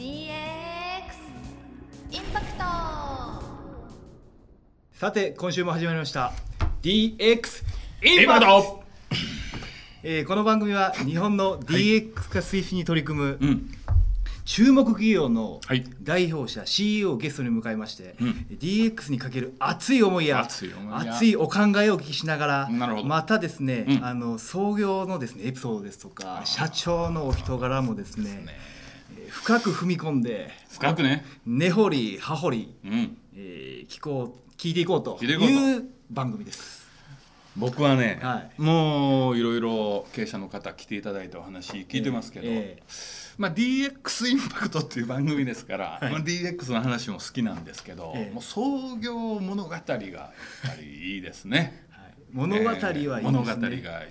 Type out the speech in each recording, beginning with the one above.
DX インパクトさて今週も始まりました。DX インパクトえーこの番組は日本の DX 化推進に取り組むうん。注目企業のはい。代表者 CEO をゲストに迎えまして、うん。DX にかける熱い思いや熱い思いや。熱いお考えをお聞きしながらなるほど。またですね、うん。あの創業のですねエピソードですとか社長のお人柄もですね深く踏み込んで深くね。根掘り葉掘り、うん。えー聞こう聞いていこうと聞いう番組です。僕はね、はい。もういろいろ経営者の方来ていただいてお話聞いてますけど、えまあ、DX インパクトっていう番組ですから、まあ、DX の話も好きなんですけど、ええ。もう創業物語がやっぱりいいですね。物語はいいですね。えー物語が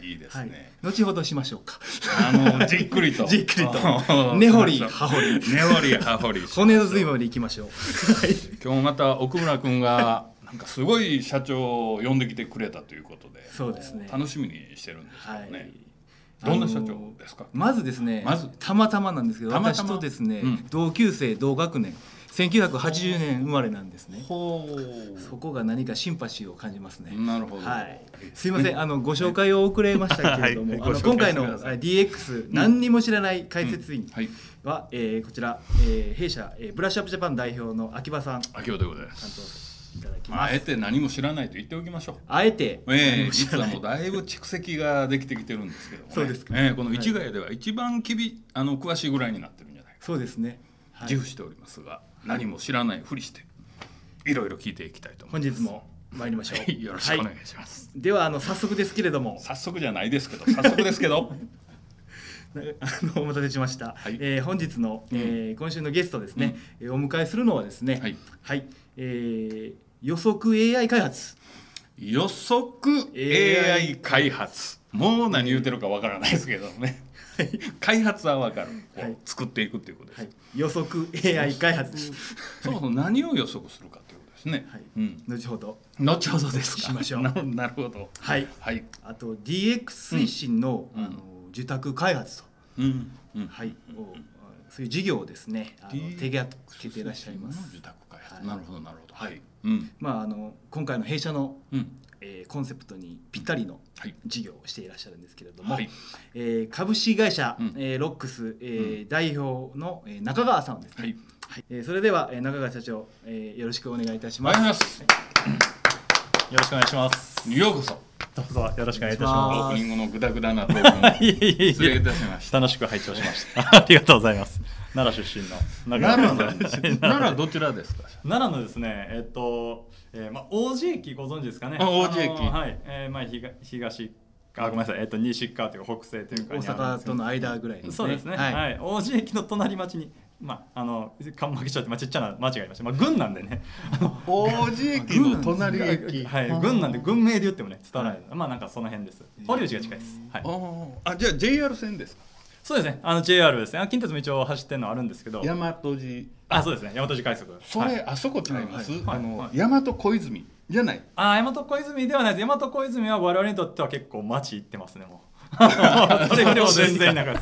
いいですはい。ね。後ほどしましょうか。あのじっくりと。じっくりと。根掘り葉掘り。根掘り葉掘り。骨の髄まで行きましょう。はい。今日また奥村君がなんかすごい社長を呼んできてくれたということでそうですね。楽しみにしてるんですけどね、はい。どんな社長ですか、まずですね、まず。たまたまなんですけど、たまたま。私とですね、うん。同級生同学年、1980年生まれなんですね。ほそこが何かシンパシーを感じますね。なるほど、はい、すいません、あのご紹介を遅れましたけれども、はい。あの今回の DX 何にも知らない解説員はいは、えーこちら、えー弊社、えーブラッシュアップジャパン代表の秋葉さん。担秋葉でございま当すいただきあます。えて何も知らないと言っておきましょう。あえて、ええ知らない。実はもうだいぶ蓄積ができてきてるんですけども、ね、そうですか。ええこの市ヶ谷では一番きびあの詳しいぐらいになってるんじゃないかそうですね。はい。自負しておりますが、何も知らないふりしていろいろ聞いていきたいと思います。本日も参りましょう。はいよろしくお願いします、ではあの早速ですけれども、早速じゃないですけど早速ですけど。あのお待たせしました。はい。えー本日の、えー今週のゲストですね、えーお迎えするのはですね、はい。はい、えー予測 AI 開発。予測 AI 開発。もう何言うてるかわからないですけどね。開発はわかる。はい。作っていくっていうことです、はい、予測 AI 開発。です。そもそも何を予測するかっていうことですね、はい。うん、後ほど。後ほどですか。しましょう。ななるほど。はい。はい。あと DX 推進の,、うん。あの受託開発と、うん。うん。はい、をそういう事業をですね、あの DX 手がけていらっしゃいます。受託なるほどなるほど。はい。うん。まああの今回の弊社の、うん。えーコンセプトにぴったりのはい。事業をしていらっしゃるんですけれども、はい。えー株式会社、うん。えーロックス、えー代表の、えー中川さんですね。はい。はい。えーそれでは、えー中川社長、えーよろしくお願いいたしおます。願いします。よろしくお願いします。ようこそ。どうぞよろしくお願いいたしあまオープニングのグダグダなトークす。いえいえいえ。失礼いたしました。楽しく拝聴しました。ありがとうございます。奈良出身の奈良奈良どちらですか？奈良のですね、えっと、えー、まあ王子駅ご存知ですかね。あ王子駅のはい、えー、まあ東東あごめんなさい、えっと西側というか北西というか大阪との間ぐらいね。そうですね。ははいい、王子駅の隣町に。まあ、あの、かんまき町って、まあ、ちっちゃな町がありまして、まあ、郡なんでね。王子駅の隣駅はい、郡なんで、郡名で言ってもね、伝わらない。まあ、なんかその辺です。堀内が近いです。はいあ。じゃあ JR 線ですか？そうですね。あの JR ですね。あ近鉄も一応走ってるのあるんですけど。大和路あ、そうですね。大和路快速。それ、はいあそこちゃいます、はいあの、はい大和小泉じゃない？あ、大和小泉ではないです。大和小泉は我々にとっては結構街行ってますね。もう。それよりも全然なんか。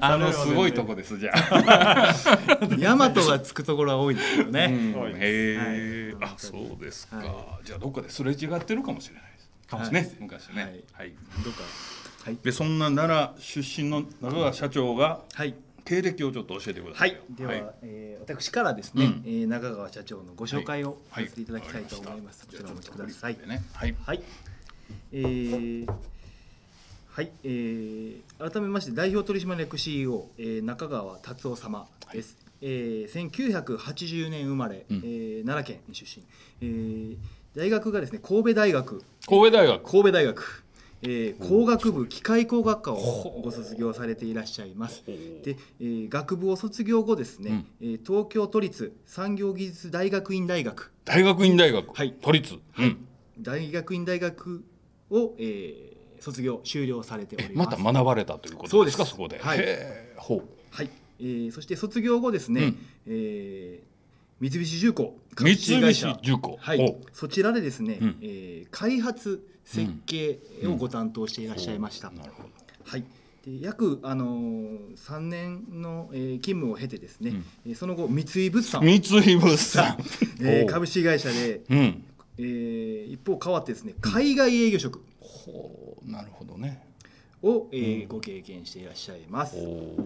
あのすごいとこですじゃあ、大和がつくところは多いですよね。うんへえ、はいあそうですか、はいじゃあどっかですれ違ってるかもしれないですかもしれないね昔ねははいい、どうか。はい。でそんな奈良出身の中川社長がはい。経歴をちょっと教えてくださ。はいい。では、えー私からですね、うんえー中川社長のご紹介をはいさせていただきたいと思います。こちらお待ちください。ねはいはい。えーはい、えー改めまして代表取締役 CEO、えー中川達夫様です。えー1980年生まれ、うんえー奈良県出身、えー大学がですね神戸大学神戸大学神戸大学、えー工学部機械工学科をご卒業されていらっしゃいます。で、えー学部を卒業後ですね、えー東京都立産業技術大学院大学。大学院大学、はい。都立、うん。大学院大学を、えー卒業終了されておえりま。ますた学ばれたということですかそこで、はい。ほう。はい、えーそして卒業後ですね、うん。えー三菱重工三菱重工。はい。ほ、そちらでですね、うん。えー開発設計をご担当していらっしゃいました。なるほど。はい、で約、あのー、3年の、えー勤務を経てですね、うん。えーその後三井物産、三井物産。えー株式会社で、うん。えー一方変わってですね海外営業職。ほう。なるほどねを、えーうん。ご経験していらっしゃいます。お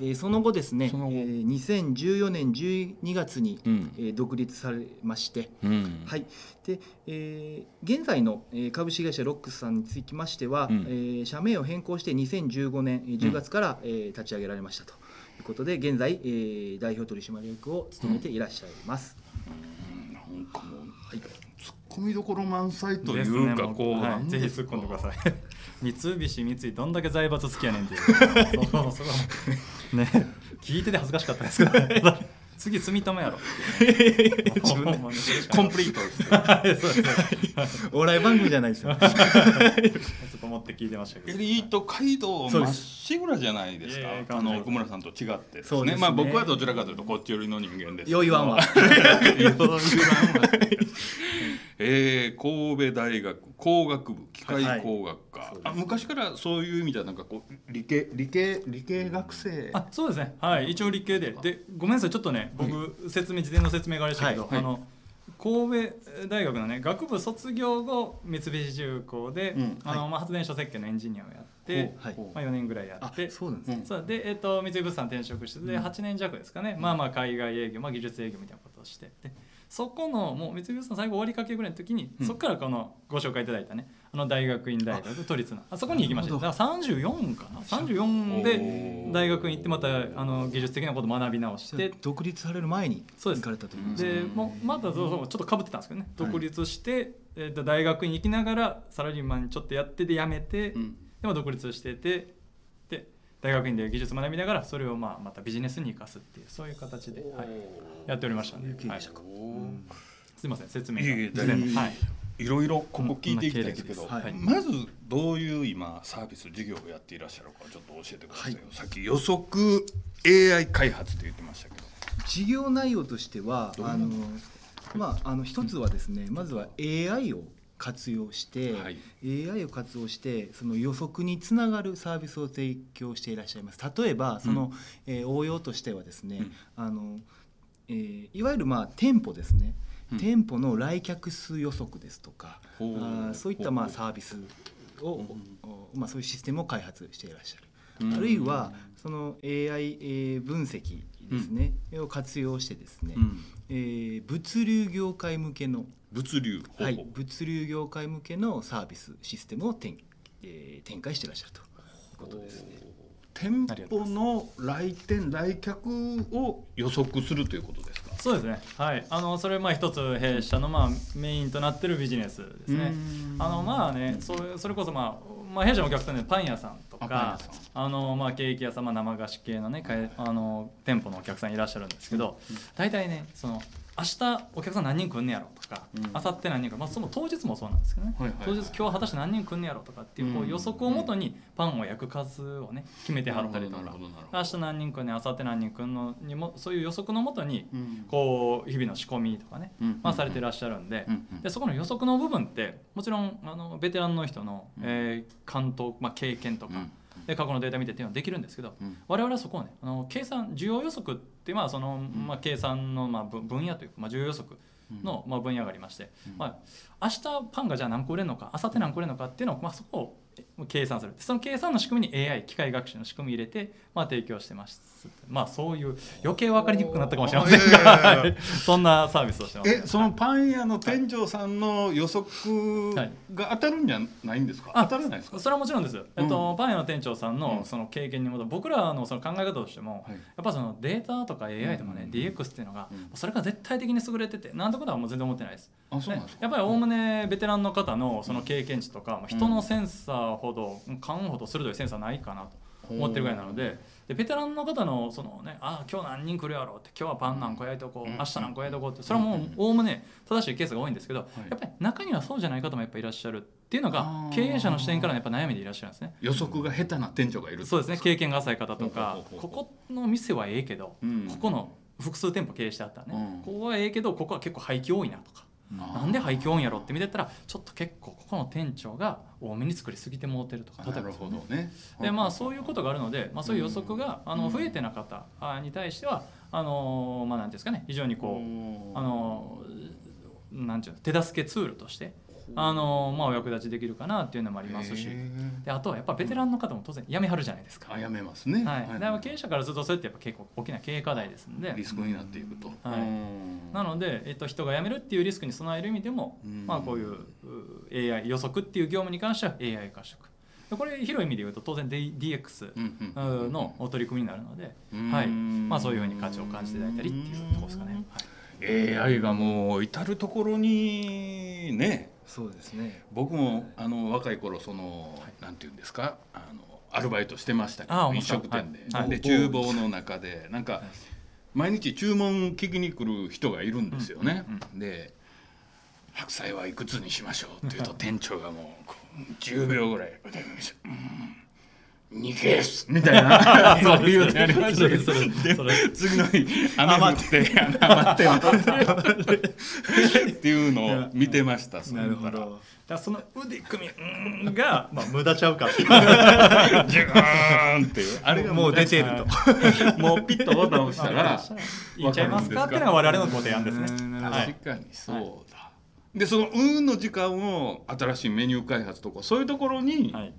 えーその後ですね、えー2014年12月に、うん。えー独立されまして、うん。はい。でえー現在の、えー株式会社ロックスさんにつきましては、うん。えー社名を変更して2015年えー10月から、えー立ち上げられましたと。いうことで現在、えー代表取締役を務めていらっしゃいます。なんかもう、はい、ツッコミどころ満載といですうか、ねもうこう、は、ないんぜひ突っ込んでください三菱三井どんだけ財閥好きやねんっていう。そうそうね聞いてて恥ずかしかったですけど、ね、次住友やろ。自分でコンプリートお笑い番組じゃないですよ。ちょっと思って聞いてましたけど。エリート街道まっしぐらじゃないですか。あの奥村さんと違ってですそうですね。ねまあ僕はどちらかというとこっち寄りの人間ですよいわんわ。よいわんわ。えー、神戸大学工学部機械工学科、はいそうですあ昔からそういう意味ではなんかこう理系理系理系学生。あそうですね。はい。一応理系で。でごめんなさい。ちょっとね僕、説明事前の説明があれでしたけど、はい。はい。あの神戸大学のね学部卒業後三菱重工で、うん。あのまあ、発電所設計のエンジニアをやって、はいまあ、4年ぐらいやあって。そうなんですね。で、えっと三井物産転職してで8年弱ですかね、まあまあ海外営業、まあ、技術営業みたいなことをして。でそこのもう三井物産最後終わりかけぐらいの時に、うん。そこからこのご紹介いただいたねあの大学院大学都立の。あそこに行きました。だから34かな？34で大学院行ってまたあの技術的なことを学び直して。独立される前に行かれたということでもうまたそうそうちょっとかぶってたんですけどね。独立して、えっと大学院行きながらサラリーマンちょっとやってで辞めて、うん。でも独立しててで大学院で技術学びながらそれをまあまたビジネスに生かすっていうそういう形で、はい、やっておりましたね、はい、すいません説明が。いえいはいいろいろここ聞いていきたいんですけど、こんな経歴まずどういう今サービス事業をやっていらっしゃるかちょっと教えてくださいよ、さっき予測 AI 開発って言ってましたけど。事業内容としてはあのまああの一つはですねまずは AI を活用して、はい。AI を活用してその予測につながるサービスを提供していらっしゃいます。例えばその、えー応用としてはですね、あのえーいわゆるまあ店舗ですね、うん店舗の来客数予測ですとかう。ーそういったまあサービスを、まあ、そういうシステムを開発していらっしゃる。うん。あるいはその AI えー分析ですね、を活用してですね、うん。えー物流業界向けの、物流はい物流業界向けのサービスシステムを展,、えー展開していらっしゃると。いう。ことですね。店舗の来店来客を予測するということですか？そうですね。はい。あのそれまあ一つ弊社のまあメインとなってるビジネスですね。うん。あのまあねそれそれこそまあまあ、弊社のお客さんでパン屋さんとかあの、まあ、ケーキ屋さん、まあ、生菓子系のねあの店舗のお客さんいらっしゃるんですけど、大体ねその明日お客さん何人来んねやろとかうん。明後日何人か、まあ、その当日もそうなんですけどね、はいはいはい。当日今日果たして何人来んねやろとかっていうこううん予測をもとにパンを焼く数をね決めてはったりとか明日何人来んね明後日何人来んのにもそういう予測のもとにうん。こう日々の仕込みとかね、うん。まあ、されてらっしゃるんで,、うん。うん。でそこの予測の部分ってもちろんあのベテランの人の、うん。えー関東、まあ、経験とか、うんで過去のデータ見てっていうのはできるんですけど、うん。我々はそこをねあの計算需要予測っていうまあその、まあ、計算のまあ分分野というか、まあ、需要予測の、まあ、分野がありまして、うん。まあ、明日パンがじゃあ何個売れるのか明後日何個売れるのかっていうのを、まあ、そこをえ計算する。その計算の仕組みに AI 機械学習の仕組み入れて、まあ、提供してますまあそういう余計分かりにくくなったかもしれませんが。そんなサービスをしてます、えそのパン屋の店長さんの予測はい。が当たるんじゃないんですか、あ当たらないですか？それはもちろんです、えっと、パン屋の店長さんうん。のその経験に基づ僕らのその考え方としても、はい。やっぱそのデータとか AI とかね、うん。DX っていうのが、うん。それが絶対的に優れててなんてことはもう全然思ってないです。あそうなんですか、ねやっぱりおおむねベテランの方のその経験値とか、まあ人のセンサーほど勘ほど鋭いセンサーないかなと思ってるぐらいなのででベテランの方のそのねあ今日何人来るやろって今日はパン何個焼いとこううん明日何個焼いとこうってそれはもうおおむね正しいケースが多いんですけど、い。やっぱり中にはそうじゃない方もやっぱいらっしゃるっていうのが経営者の視点からのやっぱ悩みでいらっしゃるんですね。予測が下手な店長がいるそうですね。経験が浅い方とかここの店はええけど、うん。ここの複数店舗経営してあったらね、うん。ここはええけどここは結構廃棄多いなとか、なんで廃墟音やろって見てたらちょっと結構ここの店長が多めに作りすぎてもうてるとか例えなるばでね。ほどね。でまあそういうことがあるので、まあ、そういう予測があの増えてな方あに対してはあのまあなんていうんですかね非常にこうあのなんていうの手助けツールとしてあのまあお役立ちできるかなっていうのもありますし。であとはやっぱベテランの方も当然辞めはるじゃないですか。あやめますね。はい、だから経営者からするとそれってやっぱ結構大きな経営課題ですんで。リスクになっていくと。はい。うん。なので、えっと、人が辞めるっていうリスクに備える意味でも、うん。まあ、こういうう AI 予測っていう業務に関しては AI 化していくでこれ広い意味で言うと当然 DX のお取り組みになるので、うん。はい。まあ、そういうふうに価値を感じていただいたりっていうところですかね。はい、AI がもう至る所にね。そうですね。僕もあの若い頃その、なんていうんですか？あのアルバイトしてましたけあど飲食店で,、はい。はい。で厨房の中でなんか毎日注文聞きに来る人がいるんですよね。で「白菜はいくつにしましょう」って言うと 店長がもうこう10秒ぐらい「うん2ケース」みたいな。そういうのやりましたけど次の日雨降って余って余って。っていうのを見てましたそなるほど。だその腕組みうんが、まあ、無駄ちゃうか。っていうジューンっていう。あれがもう出てると。もうピッとボタン押したらいっちゃいますかっていうのが我々のご提案ですね。はい。確かにそうだ、でその運の時間を新しいメニュー開発とかそういうところにはい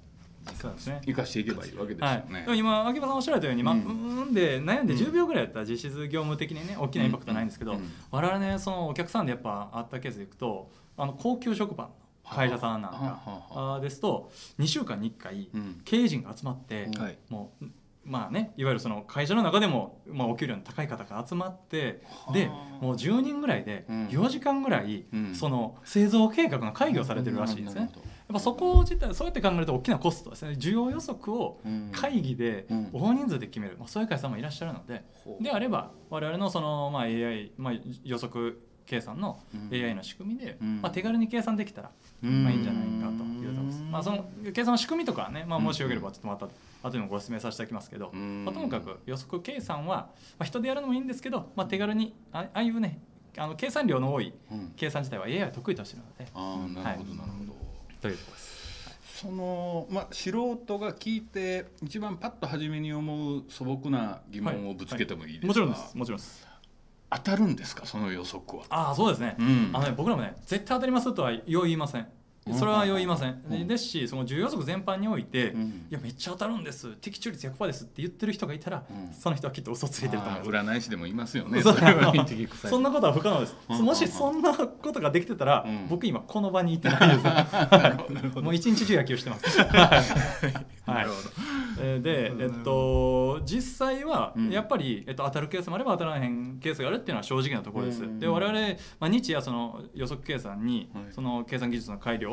そうですね。生かしていけばいいわけですよはい、ねでも。今秋葉さんおっしゃられたように、まあ、ううんで悩んで10秒ぐらいやったら実質業務的にね大きなインパクトないんですけど、うんうん我々ねそのお客さんでやっぱあったケースでいくとあの高級食パンの会社さんなんかですと2週間に1回うん。経営陣が集まって、うんはい。もうまあねいわゆるその会社の中でも、まあ、お給料の高い方が集まってでもう10人ぐらいでうん。4時間ぐらい、うん。その製造計画の会議をされてるらしいんですね。なるほどやっぱそこ自体そうやって考えると大きなコストですね。需要予測をうん。会議でうん。大人数で決める、まあ、そういう会社もいらっしゃるので。であれば我々のその、まあ、AI、まあ、予測計算のうん。AI の仕組みで、うん。まあ、手軽に計算できたら、うん。まあ、いいんじゃないかというところです、まあ、その計算の仕組みとかはね、まあ、もしよければちょっとまた後でもご説明させていただきますけど、うん。まあ、ともかく予測計算は、まあ、人でやるのもいいんですけど、まあ、手軽にあああいうねあの計算量の多いうん。計算自体は AI は得意としてるので。ああなるほどなるほど。というところです。そのまあ素人が聞いて一番パッと初めに思う素朴な疑問をぶつけてもいいですか、もちろんです。もちろんです。当たるんですか？その予測は。ああそうですね、うん。あのね僕らもね絶対当たりますとはよう言いませんそれはよう言いません、でですしその重要予測全般において、うん。いやめっちゃ当たるんです。的中率100%です。って言ってる人がいたら、うん。その人はきっと嘘ついてると思います。あー占い師でもいますよね。そんなことは不可能です、うん。もしそんなことができてたら、うん。僕今この場にいてないです。もう一日中野球してます。はい。で、えっと、実際はうん。やっぱり、えっと、当たるケースもあれば当たらへんケースがあるっていうのは正直なところです。うん。で我々、まあ、日夜その予測計算に、はい。その計算技術の改良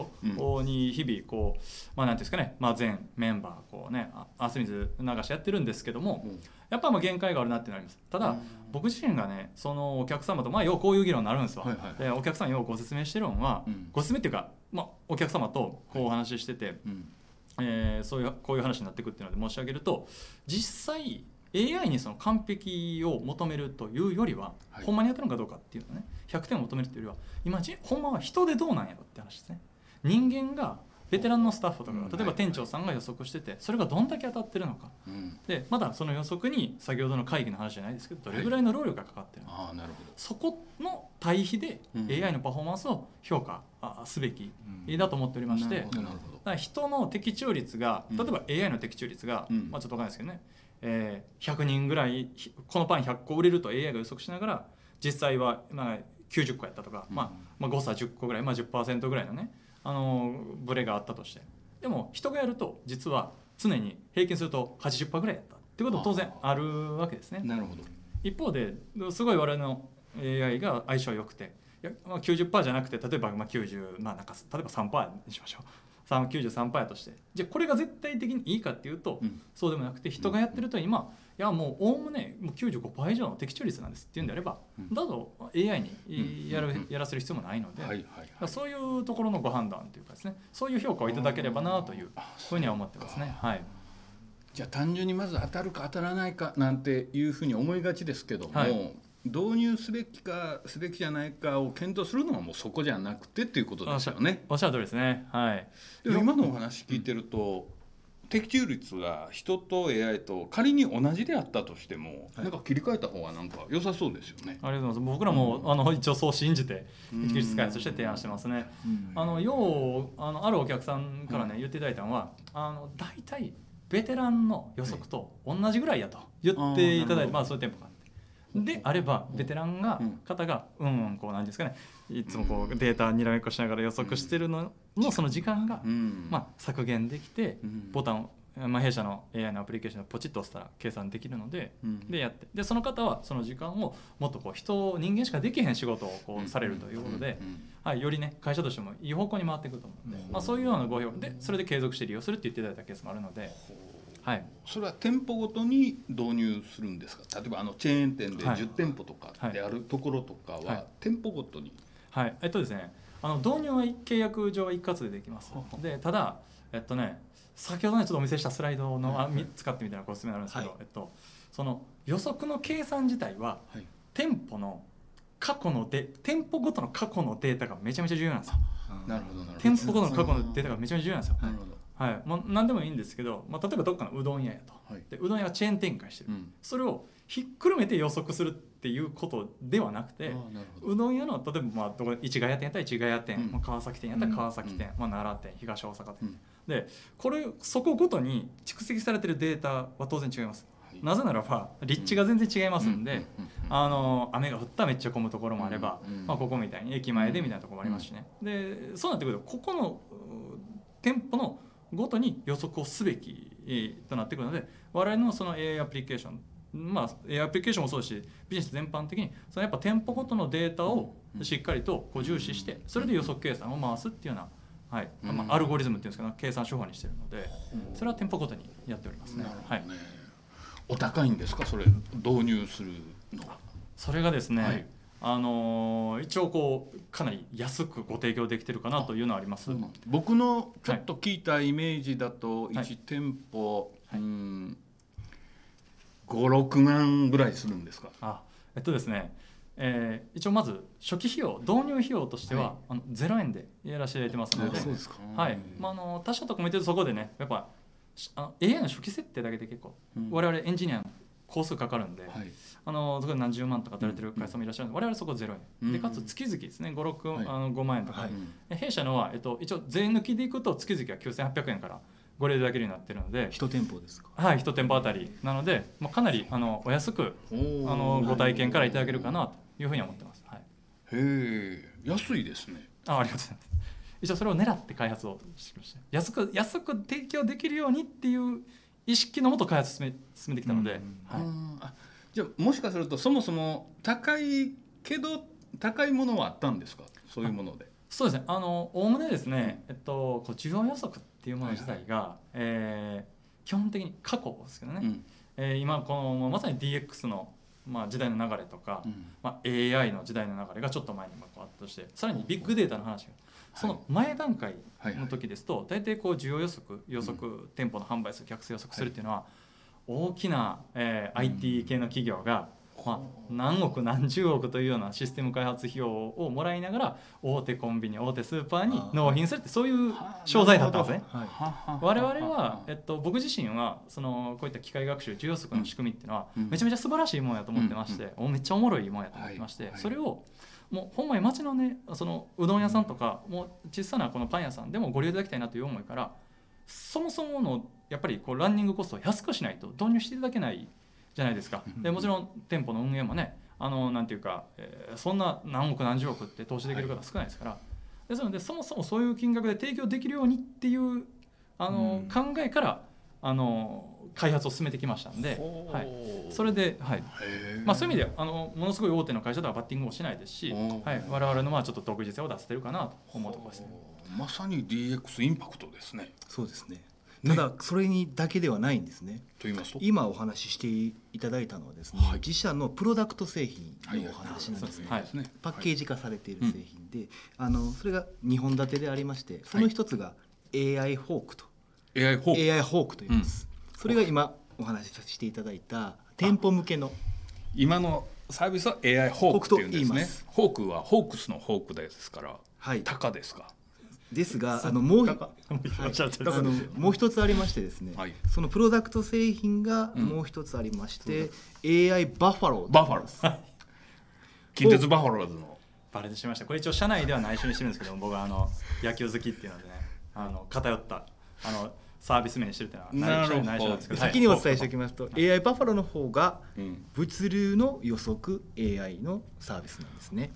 うに日々こう、まあ、なんていうんですかね、まあ、全メンバーこうねあ汗水流しやってるんですけども、うん。やっぱまあ限界があるなってなります。ただ、うん。僕自身がねそのお客様とまあようこういう議論になるんですわ、はいはいでお客さんにようご説明してるのは、うん。ご説明っていうか、まあ、お客様とこうお話ししてて、うん。えーそういうこういう話になっていくっていうので申し上げると実際 AI にその完璧を求めるというよりは、はい。ほんまにやったのかどうかっていうのね。100点を求めるっていうよりは今じほんまは人でどうなんやろって話ですね人間がベテランのスタッフとか例えば店長さんが予測しててそれがどんだけ当たってるのか。うん。でまだその予測に先ほどの会議の話じゃないですけどどれぐらいの労力がかかってるのか、ああなるほそこの対比でうん。AI のパフォーマンスを評価あすべきうん。だと思っておりまして、なるほどなるほど。だから人の的中率がうん。例えば AI の的中率が、うん。まあ、ちょっとわかんないですけどね、えー100人ぐらいひこのパン100個売れると AI が予測しながら実際はまあ90個やったとか、うん。まあ、まあ誤差10個ぐらい、まあ、10%ぐらいのねあのブレがあったとして。でも人がやると実は常に平均すると80%ぐらいやった。っていうことも当然あるわけですね。なるほど。一方ですごい我々の AI が相性良くていや、まあ、90%じゃなくて例えばまあ90まあなんか例えば3%にしましょう。3 93%やとして。じゃあこれが絶対的にいいかっていうと、うん。そうでもなくて人がやってると今いやもうおおむねもう95%以上の的中率なんですっていうんであれば、うん。だと AI にうんやる、うん。やらせる必要もないので、はいはいだからそういうところのご判断というかですねそういう評価をいただければなというあふうには思ってますね。はい。じゃあ単純にまず当たるか当たらないかなんていうふうに思いがちですけども、はい。導入すべきかすべきじゃないかを検討するのはもうそこじゃなくてっていうことですよね。おっしゃる通りですね。はい。今のお話聞いてると、的中率が人と AI と仮に同じであったとしても、なんか切り替えた方がなんか良さそうですよね。ありがとうございます。僕らも、あの一応そう信じてうん。技術開発として提案してますね、うん。あのようあのあるお客さんからね、言っていただいたのはあの大体ベテランの予測と同じぐらいやと言っていただいて、あーなるほど。まあそういう店舗があってであればベテランが、うん。方がうんうんこうなんですかねいつもこうデータにらめっこしながら予測してるののその時間が、うん。まあ、削減できてうん。ボタンを、まあ、弊社の AI のアプリケーションをポチッと押したら計算できるのでうん。でやってでその方はその時間をもっとこう人人間しかできへん仕事をこうされるということで、はい、よりね会社としてもいい方向に回っていくと思うので、うん。まあ、そういうようなご評価でそれで継続して利用するって言っていただいたケースもあるので、はい、それは店舗ごとに導入するんですか？例えばあのチェーン店ではい。10店舗とかであるところとかはい。は店舗ごとに、はい、えっとですねあの導入は契約上は一括でできます。でただえっとね先ほどねちょっとお見せしたスライドのあみ使ってみたらご説明あるんですけど、はい。えっと、その予測の計算自体ははい。店舗の過去ので店舗ごとの過去のデータがめちゃめちゃ重要なんですよ。なるほど。店舗ごとの過去のデータがめちゃめちゃ重要なんですよ。なるほどはい、もう何でもいいんですけど、まあ、例えばどっかのうどん屋やと。はい。でうどん屋がチェーン展開してる、うん。それをひっくるめて予測するっていうことではなくてうどん屋の例えばまあどこ市ヶ谷店やったら市ヶ谷店、うん。まあ、川崎店やったら川崎店、うまあ、奈良店東大阪店、うん。でこれそこごとに蓄積されてるデータは当然違います、はい。なぜならば立地が全然違いますんで、あの雨が降ったらめっちゃ混むところもあれば、まあ、ここみたいに駅前でみたいなところもありますしね、でそうなってくるとここのう店舗のごとに予測をすべきえーとなってくるので我々のその AI アプリケーションまあ AI アプリケーションもそうですしビジネス全般的にそのやっぱ店舗ごとのデータをしっかりとこう重視してそれで予測計算を回すっていうような、はいまあ、アルゴリズムっていうんですけど計算手法にしてるのでそれは店舗ごとにやっておりますね。なるほどはい。ね、お高いんですか？それ導入するのは。それがですね、はいあのー一応こうかなり安くご提供できてるかなというのはあります。僕のちょっと聞いたイメージだとはい。1店舗、はい。うーん56万ぐらいするんですか？あえっとですね、えー一応まず初期費用導入費用としては、はい。あの0円でやらせていただいてますのではい。まあ、あの他社とかも言ってるとそこでねやっぱしあの AI の初期設定だけで結構、うん。我々エンジニアの工数かかるんで、はいあの何十万とか取れてる会社もいらっしゃるので、我々そこ0円、うんでかつ月々ですね。56、はい。あの5万円とか、はい。で弊社のは、えっと、一応税抜きでいくと月々は9800円からご利用いただけるようになってるので、一店舗ですか？はい、1店舗あたりなので、まあ、かなりあのお安くあのご体験からいただけるかなというふうに思ってます。はい、へえ。安いですね。あありがとうございます。一応それを狙って開発をしてきました。安く安く提供できるようにっていう意識のもと開発進め進めてきたので、うん。はい、うん。あじゃあもしかするとそもそも高いけど高いものはあったんですか？そういうもので。そうですね。あのおおむねですね、えっとこう需要予測っていうもの自体が、えー基本的に過去ですけどね。うん。えー今このまさに DX のまあ時代の流れとか、うん。まあ、AI の時代の流れがちょっと前にまあこうあったとしてさらにビッグデータの話がその前段階の時ですと大体こう需要予測予測、店舗の販売数客数予測するっていうのは大きな、えー IT 系の企業が、まあ、何億何十億というようなシステム開発費用をもらいながら大手コンビニ大手スーパーに納品するってそういう商材だったんですね。はい我々は、えっと、僕自身はそのこういった機械学習需要予測の仕組みっていうのは、うん。めちゃめちゃ素晴らしいものやと思ってまして、おめっちゃおもろいものやと思ってまして、はい。はいそれをもうほんまに町のねそのうどん屋さんとか、もう小さなこのパン屋さんでもご利用いただきたいなという思いからそもそものやっぱりこうランニングコストを安くしないと導入していただけないじゃないですか。でもちろん店舗の運営もねあのなんていうか、えーそんな何億何十億って投資できる方少ないですから、ですのでそもそもそういう金額で提供できるようにっていうあの、うん。考えからあの開発を進めてきましたんで、はい、それで、はい。まあ、そういう意味であのものすごい大手の会社とはバッティングをしないですし、はい、我々のまあちょっと独自性を出せてるかなと思うところですね。まさに DX インパクトですね。そうですねただそれにだけではないんですね。と言いますと？今お話ししていただいたのはですね、はい。自社のプロダクト製品のお話なんですね、パッケージ化されている製品で、あのそれが2本立てでありましてその一つが AI ホークと、AI ホーク。AI ホークと言います、それが今お話しさせていただいた店舗向けの。今のサービスは AI ホークっていうんですね。ホークと言います。ホークはホークスのホークですからはい。タカですか？ですがあのもうもう一つあのもう一つありましてですね、はい。そのプロダクト製品がもう一つありまして、AI バッファローバファロー。近鉄バファローズの。バレてしまいました。これ一応社内では内緒にしてるんですけど僕はあの野球好きっていうのでねあの偏ったあのサービス名にしてるっていうのは内緒内緒なんですけど、はい。先にお伝えしておきますと、AI バッファローの方がうん。物流の予測 AI のサービスなんですね。へ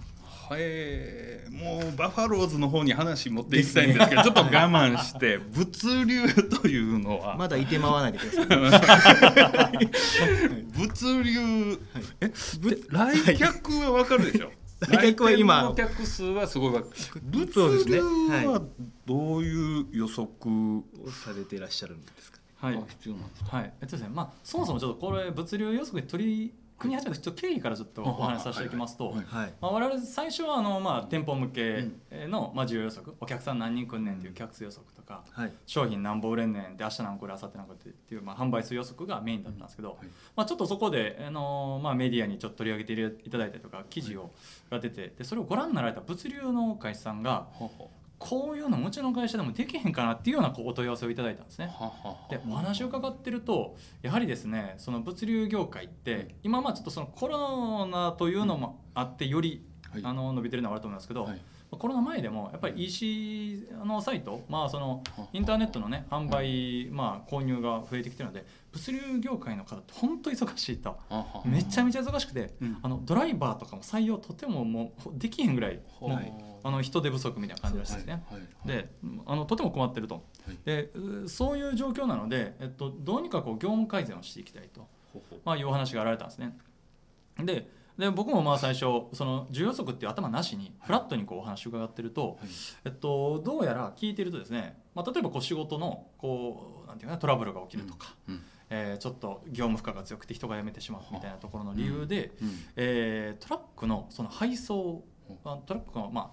えもうバファローズの方に話持っていきたいんですけどちょっと我慢して物流というのは。まだいて回らないでください。物流えぶ来客はわかるでしょ？来客は今。来客の客数はすごいわ。物流ははどういう予測をされていらっしゃるんですか？はい。が必要なんですか？はい。えっとですねまあ、そもそもちょっとこれ物流予測に取り組み始めたちょっと経緯からちょっとお話しさせていきますと。まあ、我々最初はあの、まあ、店舗向けの、まあ、需要予測お客さん何人来んねんっていう客数予測とかはい。商品何本売れんねんで明日何個売れ明後日何個っていう、まあ、販売数予測がメインだったんですけど、はいまあ、ちょっとそこで、あのまあ、メディアにちょっと取り上げていただいたりとか記事をが出てでそれをご覧になられた物流の会社さんがこういうのうちの会社でもできへんかなっていうようなこうお問い合わせをいただいたんですね。ははでお話を伺ってるとやはりですねその物流業界って今まあちょっとそのコロナというのもあってより、はい。あの伸びてるのはあると思いますけど、はい。コロナ前でもやっぱり EC のサイト、まあ、そのインターネットの、ね、販売、まあ、購入が増えてきてるので物流業界の方って本当忙しいとめちゃめちゃ忙しくて、うん。あのドライバーとかも採用とてももうできへんぐらい、はいあの人手不足みたいな感じらしいですね。であのとても困ってると、はい。でうそういう状況なので、えっと、どうにかこう業務改善をしていきたいと、まあ、いうお話があられたんですね。でで僕もまあ最初その需要予測っていう頭なしにフラットにこうお話を伺ってると、はい。えっと、どうやら聞いてるとですね、まあ、例えばこう仕事のこうなんていうかなトラブルが起きるとか、うんえーちょっと業務負荷が強くて人が辞めてしまうみたいなところの理由で、うんえートラックのその配送あトラックが,、まあ、が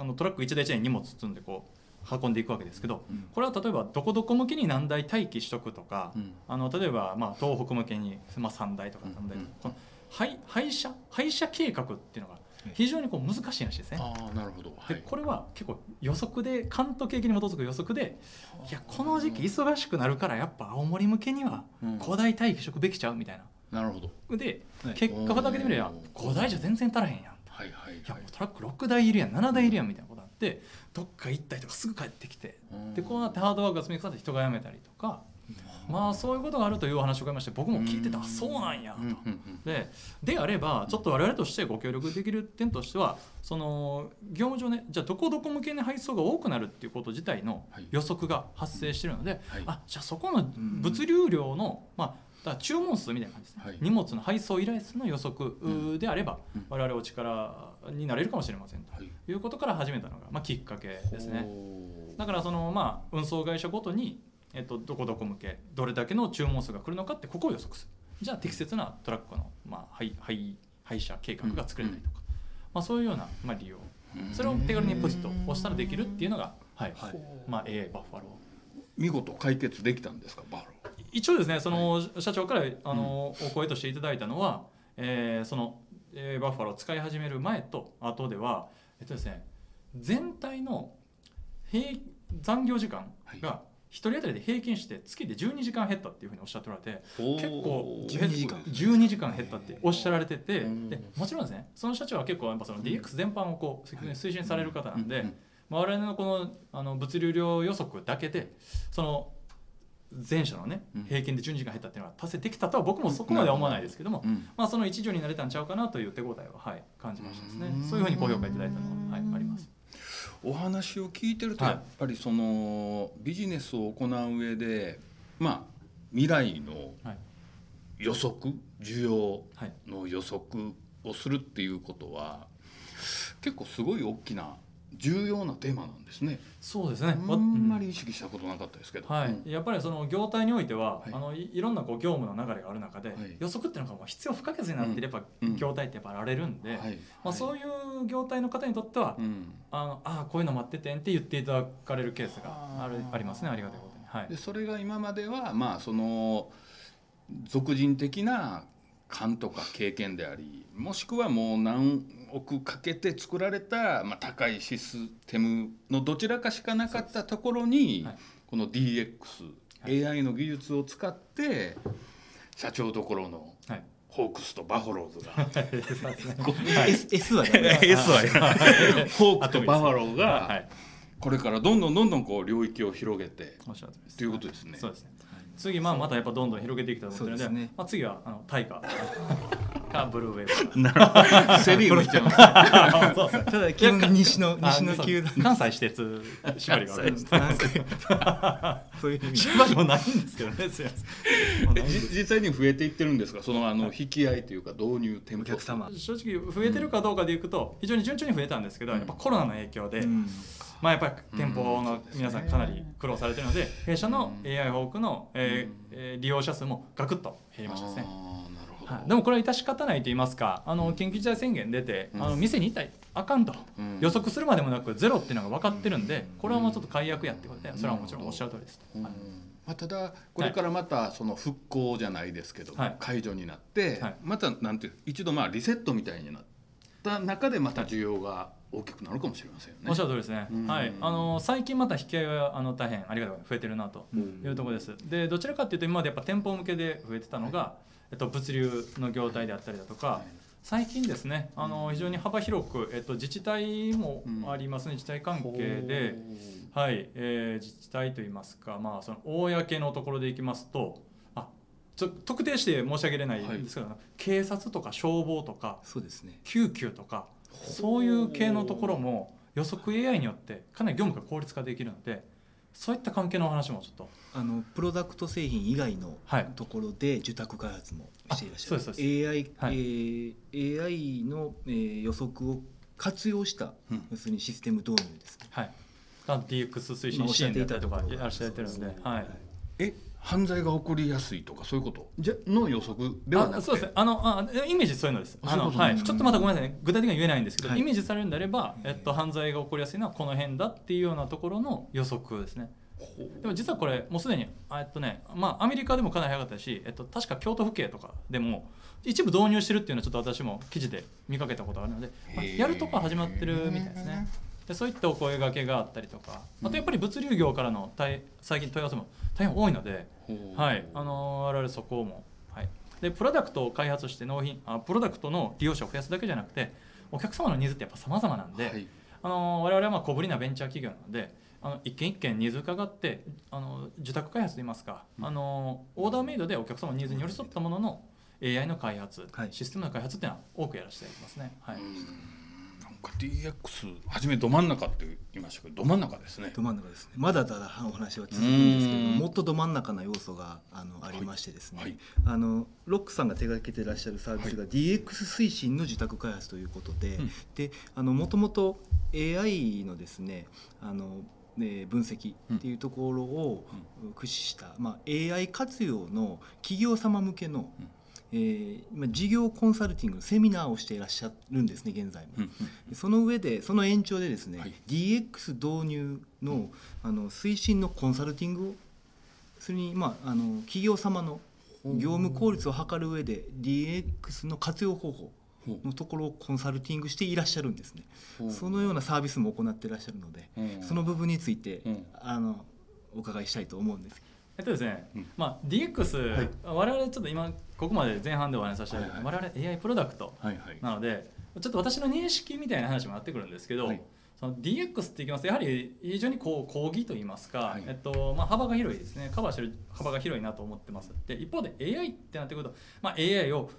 あのトラック一台一台に荷物積んでこう運んでいくわけですけどうん。これは例えばどこどこ向けに何台待機しとくとか、うん。あの例えばまあ東北向けに、まあ、3台とか3台とか、うん。この配配車配車計画っていうのが非常にこう難しいらしいですね。ああなるほど。はい。でこれは結構予測で関東景気に基づく予測でいやこの時期忙しくなるからやっぱ青森向けにはうん。5台待機しとくべきちゃうみたいな。なるほど。で、はい。結果だけで見れば5台じゃ全然足らへんややはいもうトラック6台いるやん7台いるやんみたいなことあってどっか行ったりとかすぐ帰ってきてうん。でこうなってハードワークが積み重なって人が辞めたりとかまあそういうことがあるというお話を伺いまして僕も聞いてたあそうなんやと。でであればちょっと我々としてご協力できる点としてはその業務上ねじゃあどこどこ向けに配送が多くなるっていうこと自体のはい。予測が発生してるので、はい。あじゃあそこの物流量の、まあだ注文数みたいな感じですね、はい。荷物の配送依頼数の予測うん。であれば、うん。我々お力になれるかもしれませんとはい。いうことから始めたのが、まあ、きっかけですね。だからそのまあ運送会社ごとに、えっと、どこどこ向けどれだけの注文数が来るのかってここを予測する。じゃあ適切なトラックの、まあ、配配配車計画が作れたりとか、まあ、そういうような、まあ、利用。うん。それを手軽にポジッと押したらできるっていうのが、はい。はい。まあ、AI バッファロー。見事解決できたんですかバーロ一応ですね。その社長からあの、お声としていただいたのは、えーその、えーバッファローを使い始める前と後では、えっとですね、全体の平残業時間が1人当たりで平均して月で12時間減ったっていうふうにおっしゃっておられて結構12時間。12時間減ったっておっしゃられててうん。でもちろんですねその社長は結構やっぱその DX 全般をこう推進される方なんで、我々のこのあの物流量予測だけでその前者のねうん。平均で12時間減ったっていうのは達成できたとは僕もそこまでは思わないですけども、うん。まあ、その一助になれたんちゃうかなという手応えは、はい、感じましたですね。うん。そういうふうに高評価いただいたのは、はい、あります。お話を聞いてるとはいやっぱりそのビジネスを行う上でまあ未来のはい。予測需要はい。の予測をするっていうことは結構すごい大きな重要なテーマなんですね。そうですね。あんまり意識したことなかったですけど。はい。うん。やっぱりその業態においては、はい。あのいいろんなこう業務の流れがある中で、はい。予測っていうのが必要不可欠になっていれば、うん。業態ってやっぱられるんで、はい。まあ、そういう業態の方にとっては、うん。あのあこういうの待っててんって言っていただかれるケースがあるありますねありがたいことに。はい。でそれが今まではまあその俗人的な勘とか経験でありもしくはもう何億かけて作られた、まあ、高いシステムのどちらかしかなかったところに、はい。この DX、AI の技術を使って社長ところのはい。ホークスとバファローズが。S, S はダメ S はや ホークとバファローがはい。これからどんどんどんどんこう領域を広げてということですね。そうですね次まあまたやっぱどんどん広げていきたいと思ってるのでね。まあ、次はあのタイガー かブルーウェー。ブなるほどセリーグいっちゃいますね。そただ基本西の西のあ球団関西私鉄縛りがあるそういう意味縛りもないんですけどねすいません実際に増えていってるんですか？そのあの引き合いというか導入店舗お客様。正直増えてるかどうかでいくと非常に順調に増えたんですけど、やっぱコロナの影響で、うんまあ、やっぱり店舗の皆さんかなり苦労されてるので弊社の AI ホークの、えーえー利用者数もガクッと減りましたですね。あーなるほど、はい、でもこれは致し方ないと言いますかあの緊急事態宣言出て、うん。あの店にいたらあかんと、うん。予測するまでもなくゼロっていうのが分かってるんでこれはもうちょっと解約やってことでそれはもちろんおっしゃる通りです。うん。はい。まあ、ただこれからまたその復興じゃないですけど、はい。解除になって、はい。またなんていう一度まあリセットみたいになった中でまた需要が大きくなるかもしれませんよね。おっしゃる通りですね、うん。はい、あの最近また引き合いはあの大変ありがたい増えてるなとうん。いうところです。でどちらかというと今までやっぱ店舗向けで増えてたのが、えっと、物流の業態であったりだとか、はい。最近ですねあの非常に幅広く、えっと、自治体もありますね、自治体関係で、はい。えー自治体といいますか、まあ、その公のところでいきますとあちょ特定して申し上げれないんですけど、警察とか消防とかそうですね。救急とかそういう系のところも予測 AI によってかなり業務が効率化できるのでそういった関係のお話もちょっと。あのプロダクト製品以外のはい。ところで受託開発もしていらっしゃる。AI,、はい。えー AI の、えー予測を活用した、うん。要するにシステム導入ですねはい。あ DX 推進支援であったりとかやらせていただいてるので、はい、え犯罪が起こりやすいとかそういうこと？じゃの予測ではなくて？あそうですね。あのあイメージそういうのです。ああのはい、ちょっとまたごめんなさいね。具体的には言えないんですけど、はい。イメージされるんであれば、えっと、犯罪が起こりやすいのはこの辺だっていうようなところの予測ですね。でも実はこれもうすでにあえっとねまあアメリカでもかなり早かったし、えっと、確か京都府警とかでも一部導入してるっていうのはちょっと私も記事で見かけたことがあるので、まあやるとこは始まってるみたいですね。でそういったお声掛けがあったりとかあとやっぱり物流業からの対最近問い合わせも大変多いので、はい、あの我々そこも、はい、でプロダクトを開発して納品あプロダクトの利用者を増やすだけじゃなくてお客様のニーズってやっぱ様々なんで、はい。あの我々はまあ小ぶりなベンチャー企業なのであの一件一件ニーズ伺ってあの受託開発といいますか、あのオーダーメイドでお客様のニーズに寄り添ったものの AI の開発、はい。システムの開発っていうのは多くやらせていただきますね。はい。なんか DX 初めど真ん中って言いましたけどど真ん中ですね。ど真ん中ですね。まだただお話は続くんですけれどうん。ももっとど真ん中な要素があのありましてですね、はい。あのロックさんが手掛けていらっしゃるサービスが DX 推進の受託開発ということで、うん。であのもともと AI のですねあのね分析っていうところを駆使した、まあ、AI 活用の企業様向けの、うんえー今事業コンサルティングのセミナーをしていらっしゃるんですね現在も。うんその上でその延長でですね、はい。DX 導入の,、あの推進のコンサルティングをそれに、まあ、あの企業様の業務効率を図る上で DX の活用方法のところをコンサルティングしていらっしゃるんですね。そのようなサービスも行っていらっしゃるので、うんその部分について、うんあのお伺いしたいと思うんですけえっとですね、うん。まあ、DX、はい。我々ちょっと今ここまで前半でお話しさせていただいて、はい。我々 AI プロダクトはいはい。なのでちょっと私の認識みたいな話もなってくるんですけど、はい。その DX っていきますとやはり非常にこう講義といいますか、はい。えっとまあ、幅が広いですね。カバーしてる幅が広いなと思ってます。で一方で AI ってなってくると、まあ、AI を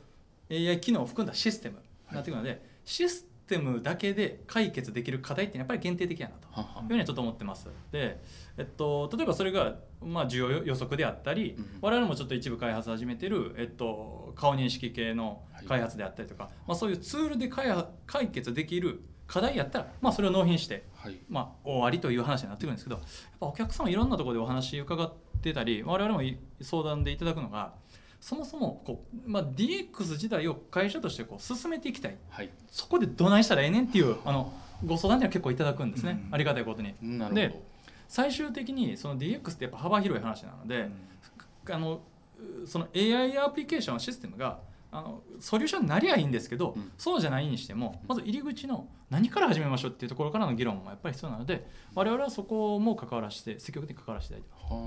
AI 機能を含んだシステムになってくるので、システムだけで解決できる課題ってやっぱり限定的やなと。ははいうふうにはちょっと思ってます。で、えっと、例えばそれが、まあ、需要予測であったり、うん我々もちょっと一部開発始めてる、えっと、顔認識系の開発であったりとか、まあ、そういうツールで解決できる課題やったら、まあ、それを納品して、はい。まあ、終わりという話になってくるんですけどやっぱお客様いろんなところでお話伺ってたり我々もい相談でいただくのがそもそもこう、まあ、DX 自体を会社としてこう進めていきたい。はい。そこでどないしたらええねんっていうあのご相談には結構いただくんですね、うんありがたいことに。で最終的にその DX ってやっぱ幅広い話なので、ど、あのうその AI アプリケーションシステムがあのソリューションになりゃいいんですけど、うん。そうじゃないにしてもまず入り口の何から始めましょうっていうところからの議論もやっぱり必要なので我々はそこも関わらせて積極的に関わらせていただいて。ま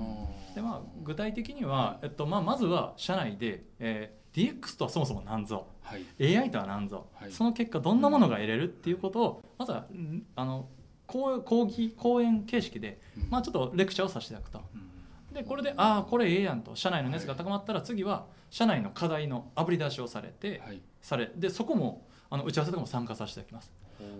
す。はでまあ、具体的には、えっとまあ、まずは社内で、えー DX とはそもそも何ぞはい。AI とは何ぞ、はい。その結果どんなものが得れるっていうことをまずはんあの講講義講演形式で、うん。まあ、ちょっとレクチャーをさせていただくと。でこれでああこれええやんと。社内の熱が高まったら次は社内の課題のあぶり出しをされて、はい。されでそこもあの打ち合わせとかも参加させていただきます。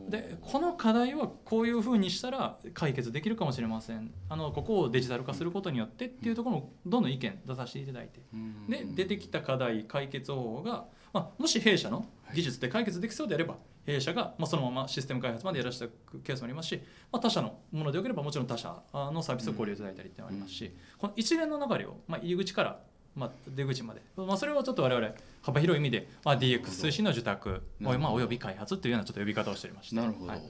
でこの課題はこういうふうにしたら解決できるかもしれません。あのここをデジタル化することによってっていうところもどんどん意見出させていただいて。うん。で出てきた課題解決方法が、まあ、もし弊社の技術で解決できそうであれば弊社が、まあ、そのままシステム開発までやらせていたケースもありますし、まあ、他社のものでよければもちろん他社のサービスをご利用いただいたりっていうのもありますし、この一連の流れを、まあ、入り口から、まあ、出口まで、まあ、それをちょっと我々幅広い意味で、まあ、DX 推進の受託なるほど。まあ、および開発っていうようなちょっと呼び方をしておりまして。なるほど、はい。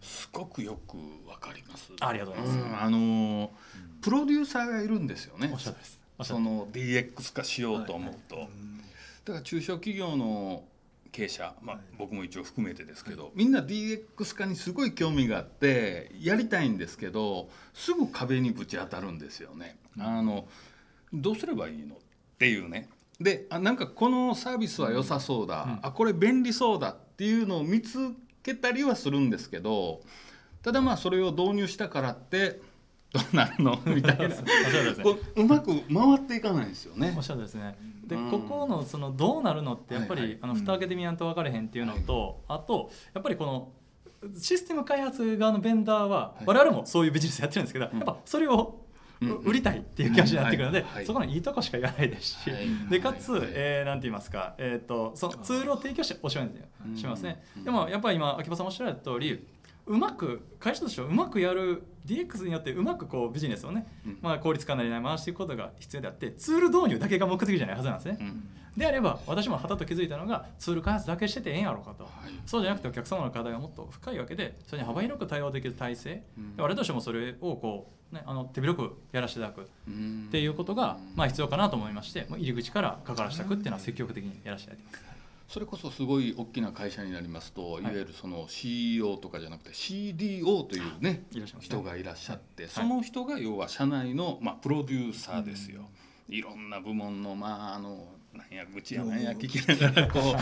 すごくよくわかります。ありがとうございます。ん。あのープロデューサーがいるんですよね。おっしゃるです。その DX 化しようと思うと、だから中小企業の経営者、まあ、僕も一応含めてですけど、みんな DX 化にすごい興味があってやりたいんですけどすぐ壁にぶち当たるんですよね。あのどうすればいいのっていうね。であなんかこのサービスは良さそうだ、うん。あこれ便利そうだっていうのを見つけたりはするんですけどただまあそれを導入したからってどうなるの？みたいな。ううまく回っていかないですよね。おっ。しゃるですね。で、うん。ここのそのどうなるのってやっぱり、はいはい。あの蓋開けてみやんと分かれへんっていうのと、あとやっぱりこのシステム開発側のベンダーは、い。我々もそういうビジネスやってるんですけど、うん。やっぱそれをうん売りたいっていう気持ちになってくるので、はいはい。そこのいいとこしか言わないですし、はい。でかつ、はい。えーなんて言いますか、えー、とそのツールを提供しておしまいにしますね、うん。でもやっぱり今秋葉さんおっしゃられた通りうまく会社としてはうまくやる DX によってうまくこうビジネスをね、うん。まあ、効率化なり回していくことが必要であってツール導入だけが目的じゃないはずなんですね、うん。であれば私もはたと気づいたのがツール開発だけしててええんやろうかと、はい。そうじゃなくてお客様の課題はもっと深いわけでそれに幅広く対応できる体制、うん。我々としてもそれをこう、ね、あの手広くやらせていただく。うん。っていうことが、まあ、必要かなと思いまして入り口から関わらせていくっていうのは積極的にやらせていただいてます。それこそすごい大きな会社になりますと、い、わゆるその CEO とかじゃなくて CDO というねね。人がいらっしゃって、その人が要は社内の、まあ、プロデューサーですよ。いろんな部門のまああのなんや愚痴やなんや聞きながら こ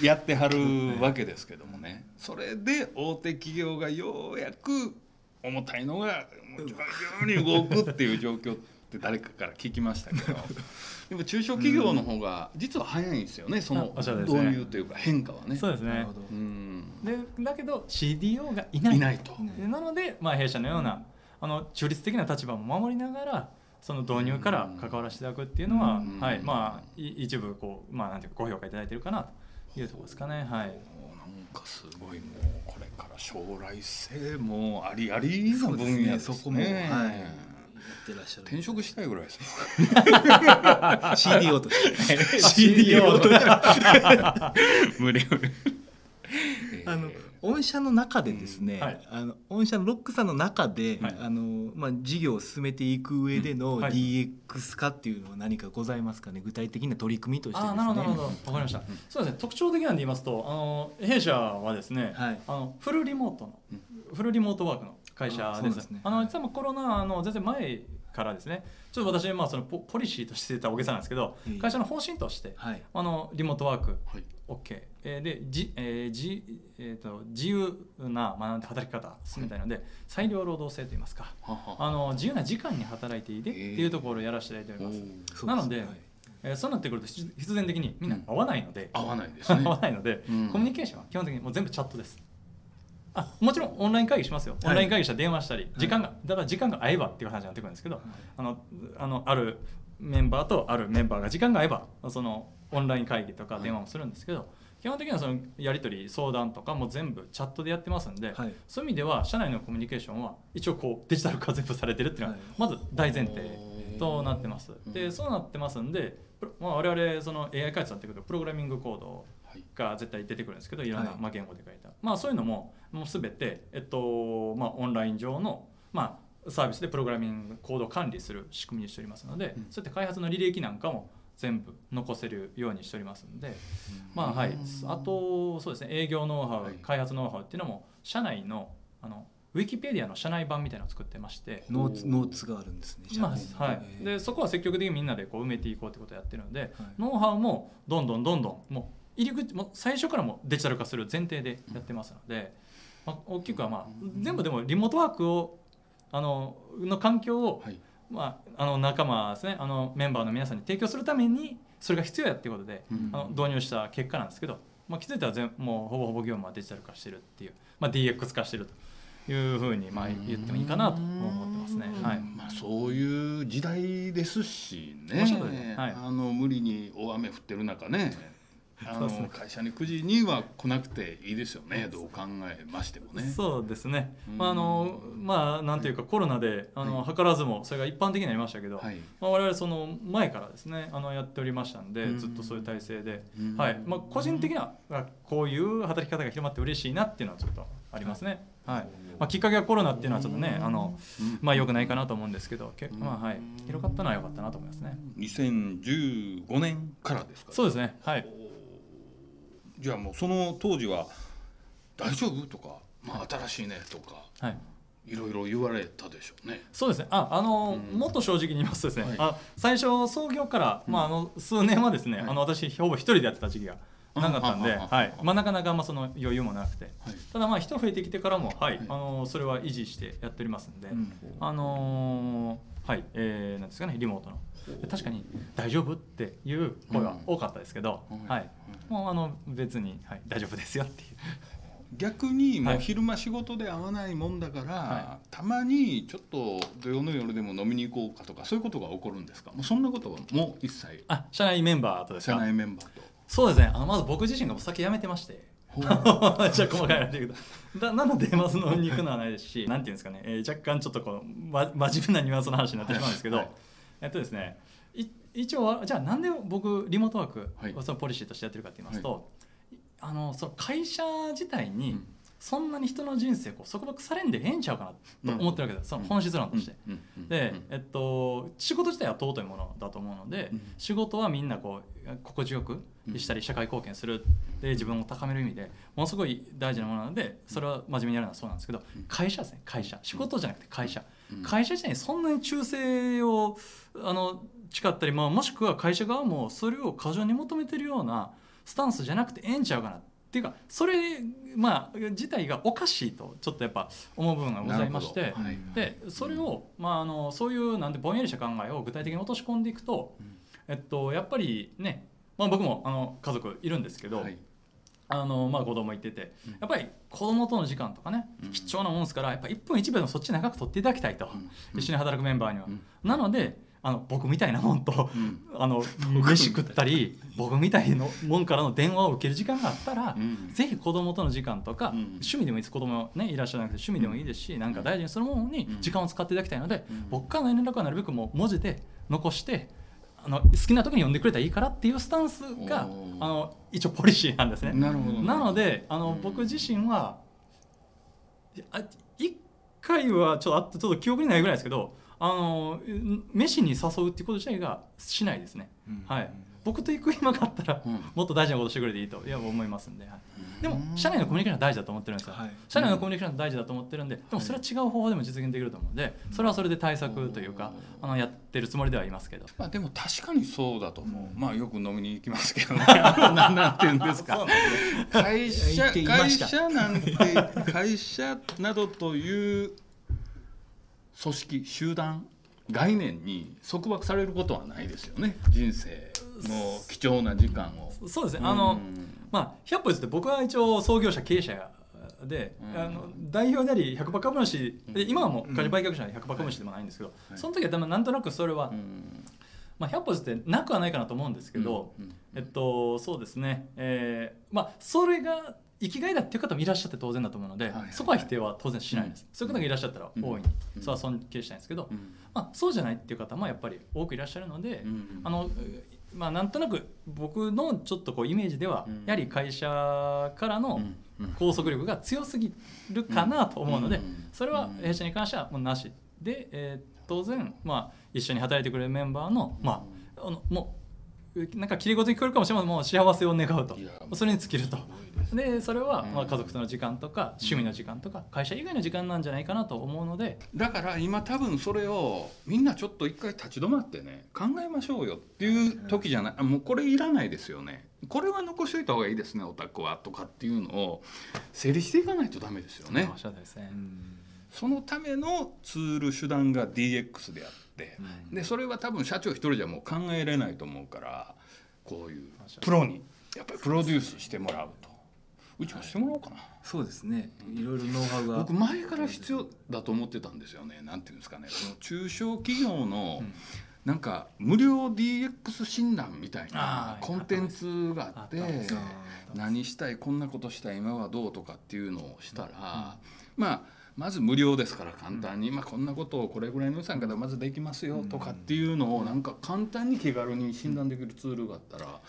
うやってはるわけですけどもね。それで大手企業がようやく重たいのがもう徐々に動くっていう状況って誰かから聞きましたけど でも中小企業の方が実は早いんですよねその導入というか変化はね。そうですね。なるほどうん。でだけど CDO がいない。いないと。でなので、まあ、弊社のようなあの中立的な立場も守りながらその導入から関わらせていただくっていうのは、うん。はいまあ、い一部こう、まあ、なんていうかご評価いただいてるかなというところですかね。はい。なんかすごいもうこれから将来性もありありの分野ですね。そこもはい。やってらっしゃる。転職したいぐらいです。ね。CDO として CDO と無理無理。あの御社の中でですね、うん。はい。あの御社のロックさんの中で、はい。あのまあ、事業を進めていく上での DX 化っていうのは何かございますかね？具体的な取り組みとしてですね。なるほどなるほど。わかりました、そうですね。特徴的なんで言いますとあの弊社はですね、はい。あのフルリモートの、フルリモートワークの会社ですなんですね。あの実はもうコロナの全然前からですね。ちょっと私まあそのポポリシーとしてた大げさなんですけどいえいえ会社の方針としてはい。あのリモートワークはい。OK、えーでじ、えーじえー、と自由な学んで働き方進めたいので裁量労働制といいますかははあの自由な時間に働いていいでっていうところをやらせていただいております、おーなのではい。えーそうなってくると必必然的にみんな合わないので、合わないですね。合。わないので、うん。コミュニケーションは基本的にもう全部チャットですあもちろんオンライン会議しますよ。はい。オンライン会議したら電話したり、時間がだから時間が合えばっていう話になってくるんですけど、あのあのあるメンバーとあるメンバーが時間が合えばそのオンライン会議とか電話もするんですけど、基本的にはそのやり取り相談とかも全部チャットでやってますんで、はい。そういう意味では社内のコミュニケーションは一応こうデジタル化全部されてるっていうのははい。まず大前提となってます。うんでそうなってますんで、まあ、我々その AI 開発になってくるとプログラミングコードはいが絶対出てくるんですけどいろんな、はい。まあ、言語で書いた、まあ、そういうのももう全て、えっとまあ、オンライン上の、まあ、サービスでプログラミングコードを管理する仕組みにしておりますので、うん。そういった開発の履歴なんかも全部残せるようにしておりますんで、まあはい。あとそうですね営業ノウハウ、はい開発ノウハウっていうのも社内のあのウィキペディアの社内版みたいなのを作ってまして。ノーツノーツがあるんですね。まあはい、でそこは積極的にみんなでこう埋めていこうってことをやってるので、はい。ノウハウもどんどんどんどんもう入り口もう最初からもうデジタル化する前提でやってますので、まあ、大きくはまあ全部でもリモートワークをあのの環境を、はい。まあ、あの仲間ですねあのメンバーの皆さんに提供するためにそれが必要やっていうことで、うん。あの導入した結果なんですけど、まあ、気づいたら全もうほぼほぼ業務はデジタル化してるっていう、まあ、DX 化してるというふうにまあ言ってもいいかなと思ってますね。はい。まあ、そういう時代ですしね。おっしゃる通りです。はい。あの無理に大雨降ってる中ねあの会社に9時には来なくていいですよね。どう考えましてもね。そうですね、うん。まああのまあなんていうかコロナであの、図らずもそれが一般的になりましたけど、はい。まあ、我々その前からですねあのやっておりましたんで、うん。ずっとそういう体制で、うん。はい。まあ、個人的にはあこういう働き方が広まって嬉しいなっていうのはちょっとありますね、はい。まあ、きっかけはコロナっていうのはちょっとねあの、うんまあ、よくないかなと思うんですけど、けまあはい、広かったのは良かったなと思いますね。2015年からですかそうですね。はいじゃあもうその当時は「大丈夫?」とか「まあ、新しいね」とかはい。いろいろ言われたでしょうね。そうですね。あ、あの、うん。もっと正直に言いますとですね、はい。あ、最初創業から、まあ、あの数年はですね、はい。あの私ほぼ一人でやってた時期がなかったんで、あはい、まあ、なかなかまあその余裕もなくて。はい。ただまあ人増えてきてからも、はい、はい。あのそれは維持してやっておりますんで、うん。あのーはい、えー、なんですかね、リモートの。で確かに大丈夫っていう声は多かったですけど、うん。はい、もうあの別に、はい、大丈夫ですよっていう。逆にもはい。う昼間仕事で会わないもんだから、はたまにちょっと土曜の夜でも飲みに行こうかとかそういうことが起こるんですか？もうそんなことはもう一切。あ、社内メンバーとです社か。内メンバーと。そうですね。あのまず僕自身がお酒やめてまして。じゃあ細かい話で言うと。だなのでまず飲みに行くのはないですしなんていうんですかね、えー若干ちょっとこう、ま、真面目なニュアンスの話になってしまうんですけど、はいえっとですねい一応はじゃあなんで僕リモートワークはい。をそのポリシーとしてやってるかって言いますと、あのその会社自体にうん。そんなに人の人生こう束縛されんでええんちゃうかなと思ってるわけです、その本質論として。うん。うん。でうん、えっと、仕事自体は尊いものだと思うので、うん。仕事はみんなこう心地よくしたり社会貢献する。で自分を高める意味でものすごい大事なものなのでそれは真面目にやるのはそうなんですけどうん。会社ですね。会社。仕事じゃなくて会社。うん会社自体にそんなに忠誠をあの誓ったり、まあ、もしくは会社側もそれを過剰に求めてるようなスタンスじゃなくてええんちゃうかな。っていうかそれまあ自体がおかしいとちょっとやっぱ思う部分がございましてはい。でそれを、まあ、あのそういうなんでぼんやりした考えを具体的に落とし込んでいくと、うん。えっと、やっぱりね、まあ、僕もあの家族いるんですけど、はいあのまあ、子供いてて。うん。やっぱり子供との時間とかね、うん。貴重なもんですからやっぱ1分1秒でもそっち長く取っていただきたいと、うん。一緒に働くメンバーには。うん。なのであの僕みたいなもんとうん。あの飯食ったり僕みたいなもんからの電話を受ける時間があったら、うん。ぜひ子供との時間とか、うん。趣味でもいいです。子供ねいらっしゃらなくて趣味でもいいですし、なんか大事にするものにうん。時間を使っていただきたいので、うん。僕からの連絡はなるべくもう文字で残してあの好きな時に読んでくれたらいいからっていうスタンスがあの一応ポリシーなんですね。なのであの、うん。僕自身は一回はちょっとあってちょっと記憶にないぐらいですけどあのん飯に誘うっていうこと自体がしないですね。はい、僕と行く暇があったら、うん。もっと大事なことしてくれていいといや思いますんで、はいでも社内のコミュニケーションは大事だと思ってるんですよ、はい。社内のコミュニケーションは大事だと思ってるんででもそれは違う方法でも実現できると思うのでそれはそれで対策というかあのやってるつもりではいますけど。まあでも確かにそうだと思う、まあよく飲みに行きますけどね。な んなんて言うんですか会社会社なんて会社などという組織集団概念に束縛されることはないですよね。人生の貴重な時間を。そうですね。あの、うんまあ100歩譲って僕は一応創業者経営者で、うん。あの代表であり100%株主。で今はもう会社売却者で100%株主でもないんですけど、はい。その時はでもなんとなくそれは、うん。まあ、100歩譲ってなくはないかなと思うんですけど、うん。えっとそうですね、えーまあそれが生きがいだっていう方もいらっしゃって当然だと思うので、はいはいそこは否定は当然しないです、うん。そういう方がいらっしゃったらうん。大い。に、うん。それは尊敬したいんですけど、うん。まあ、そうじゃないっていう方もやっぱり多くいらっしゃるので、うん。あのまあなんとなく僕のちょっとこうイメージでは、うん。やはり会社からの拘束力が強すぎるかなと思うので、うん。それはうん。弊社に関してはもうなし。で、えー当然、まあ、一緒に働いてくれるメンバーの,、まあ、あのもうなんかきれい事に聞こえるかもしれません。もう幸せを願うと。それに尽きると。でそれはうん。まあ家族との時間とか趣味の時間とか会社以外の時間なんじゃないかなと思うので。だから今多分それをみんなちょっと一回立ち止まってね考えましょうよっていう時じゃない。あもうこれいらないですよね。これは残しといた方がいいですねオタクは。とかっていうのを整理していかないとダメですよね。そのためのツール手段が DX であってでそれは多分社長一人じゃもう考えれないと思うからこういうプロにやっぱりプロデュースしてもらうと。うちもしてもらおうかな。そうですね。いろいろノウハウが。僕前から必要だと思ってたんですよね。なんていうんですかね。その中小企業のうん。なんか無料 DX 診断みたいなコンテンツがあって何したいこんなことしたい今はどうとかっていうのをしたらまあまず無料ですから簡単に、まあ、こんなことをこれぐらいの予算からまずできますよとかっていうのをなんか簡単に気軽に診断できるツールがあったら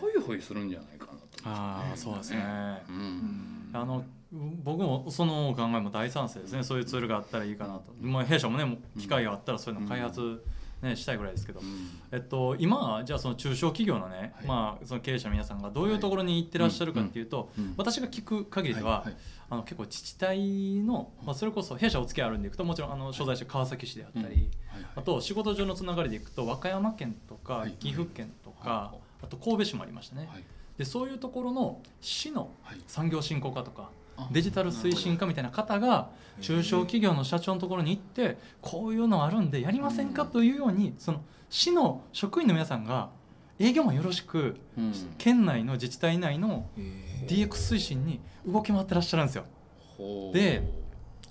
ホイホイするんじゃないかなと思って。ああそうですね。うん。あの僕もその考えも大賛成ですね。そういうツールがあったらいいかなと、まあ、弊社もね機会があったらそういうの開発、ね、したいぐらいですけど、うん。えっと、今じゃあその中小企業のね、はい。まあ、その経営者の皆さんがどういうところに行ってらっしゃるかっていうと、うんうん。私が聞く限りでは、はいはい。あの結構自治体の、まあ、それこそ弊社お付き合いあるんでいくともちろんあの所在地川崎市であったり、あと仕事上のつながりでいくと和歌山県とかはい。岐阜県とか、はあと神戸市もありましたね、はい。でそういうところの市のはい。産業振興課とかあデジタル推進課みたいな方が中小企業の社長のところに行ってこういうのあるんでやりませんか？というようにその市の職員の皆さんが営業もよろしくうん。県内の自治体内のえ DX 推進に動き回ってらっしゃるんですよ。で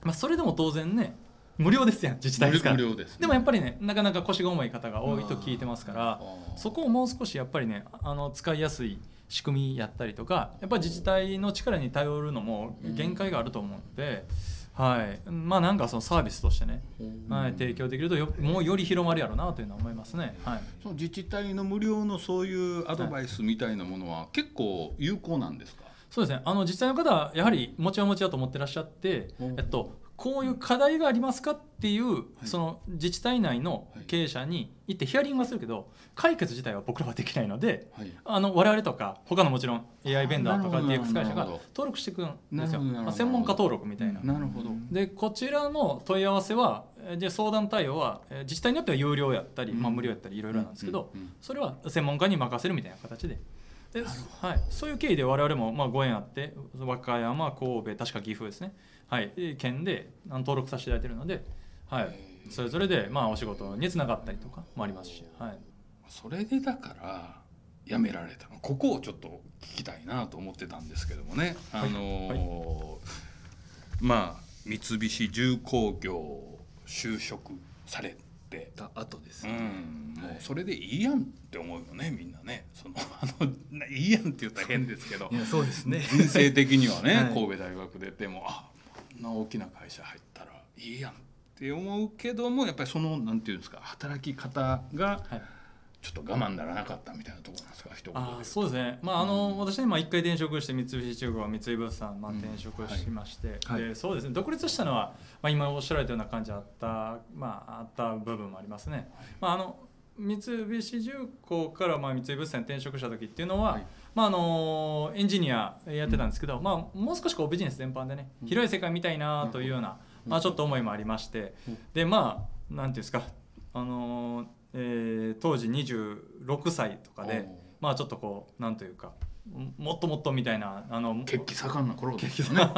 まあ、それでも当然ね無料ですやん自治体ですから。無料ですね。でもやっぱりねなかなか腰が重い方が多いと聞いてますからそこをもう少しやっぱりねあの使いやすい仕組みやったりとかやっぱり自治体の力に頼るのも限界があると思うので、はい、まあなんかそのサービスとしてね、はい、提供できるとよもうより広まるやろうなというのは思いますね。はい。その自治体の無料のそういうアドバイスみたいなものは結構有効なんですか、そうですね。あの実際の方はやはりもちはもちだと思ってらっしゃって、うん。えっと、こういう課題がありますかっていう、その自治体内の経営者に行ってヒアリングはするけど解決自体は僕らはできないのではい。あの我々とか他のもちろん AI ベンダーとか DX 会社が登録していくんですよ、まあ、専門家登録みたいな。なるほど、でこちらの問い合わせはえーじゃあ相談対応はえー自治体によっては有料やったり、うん。まあ、無料やったりいろいろなんですけど、それは専門家に任せるみたいな形で。ではい、そういう経緯で我々もまあご縁あって和歌山神戸確か岐阜ですね、はい、えー県で登録させていただいているので、はい、それぞれでまあお仕事につながったりとかもありますし、はい、それでだから辞められたの。ここをちょっと聞きたいなと思ってたんですけどもね、あのーまあ三菱重工業就職されて、た後ですうね、ん、もうそれでいいやんって思うよねみんなね。そのあのないいやんって言ったら変ですけど。そうですね。人生的にはね、はい。神戸大学出てもあこんな大きな会社入ったらいいやんって思うけどもやっぱりそのなんていうんですか働き方がはい。ちょっと我慢ならなかったみたいなところなんですか一言であーそうですね、まああの私ね、まあ、1回転職して三菱重工は三井物産、まあ、うん転職しまして、はい。でそうですね。独立したのは、まあ、今おっしゃられたような感じあった,、まあ、あった部分もありますね。まあ、あの三菱重工からまあ三井物産に転職した時っていうのは、はいまあ、あのエンジニアやってたんですけど、まあ、もう少しこうビジネス全般でねうん。広い世界見たいなというような、まあ、ちょっと思いもありまして、うん。でまあなんていうんですか、あのえー当時26歳とかで。まあちょっとこうなんというかもっともっとみたいなあの血気盛んな頃ですよね。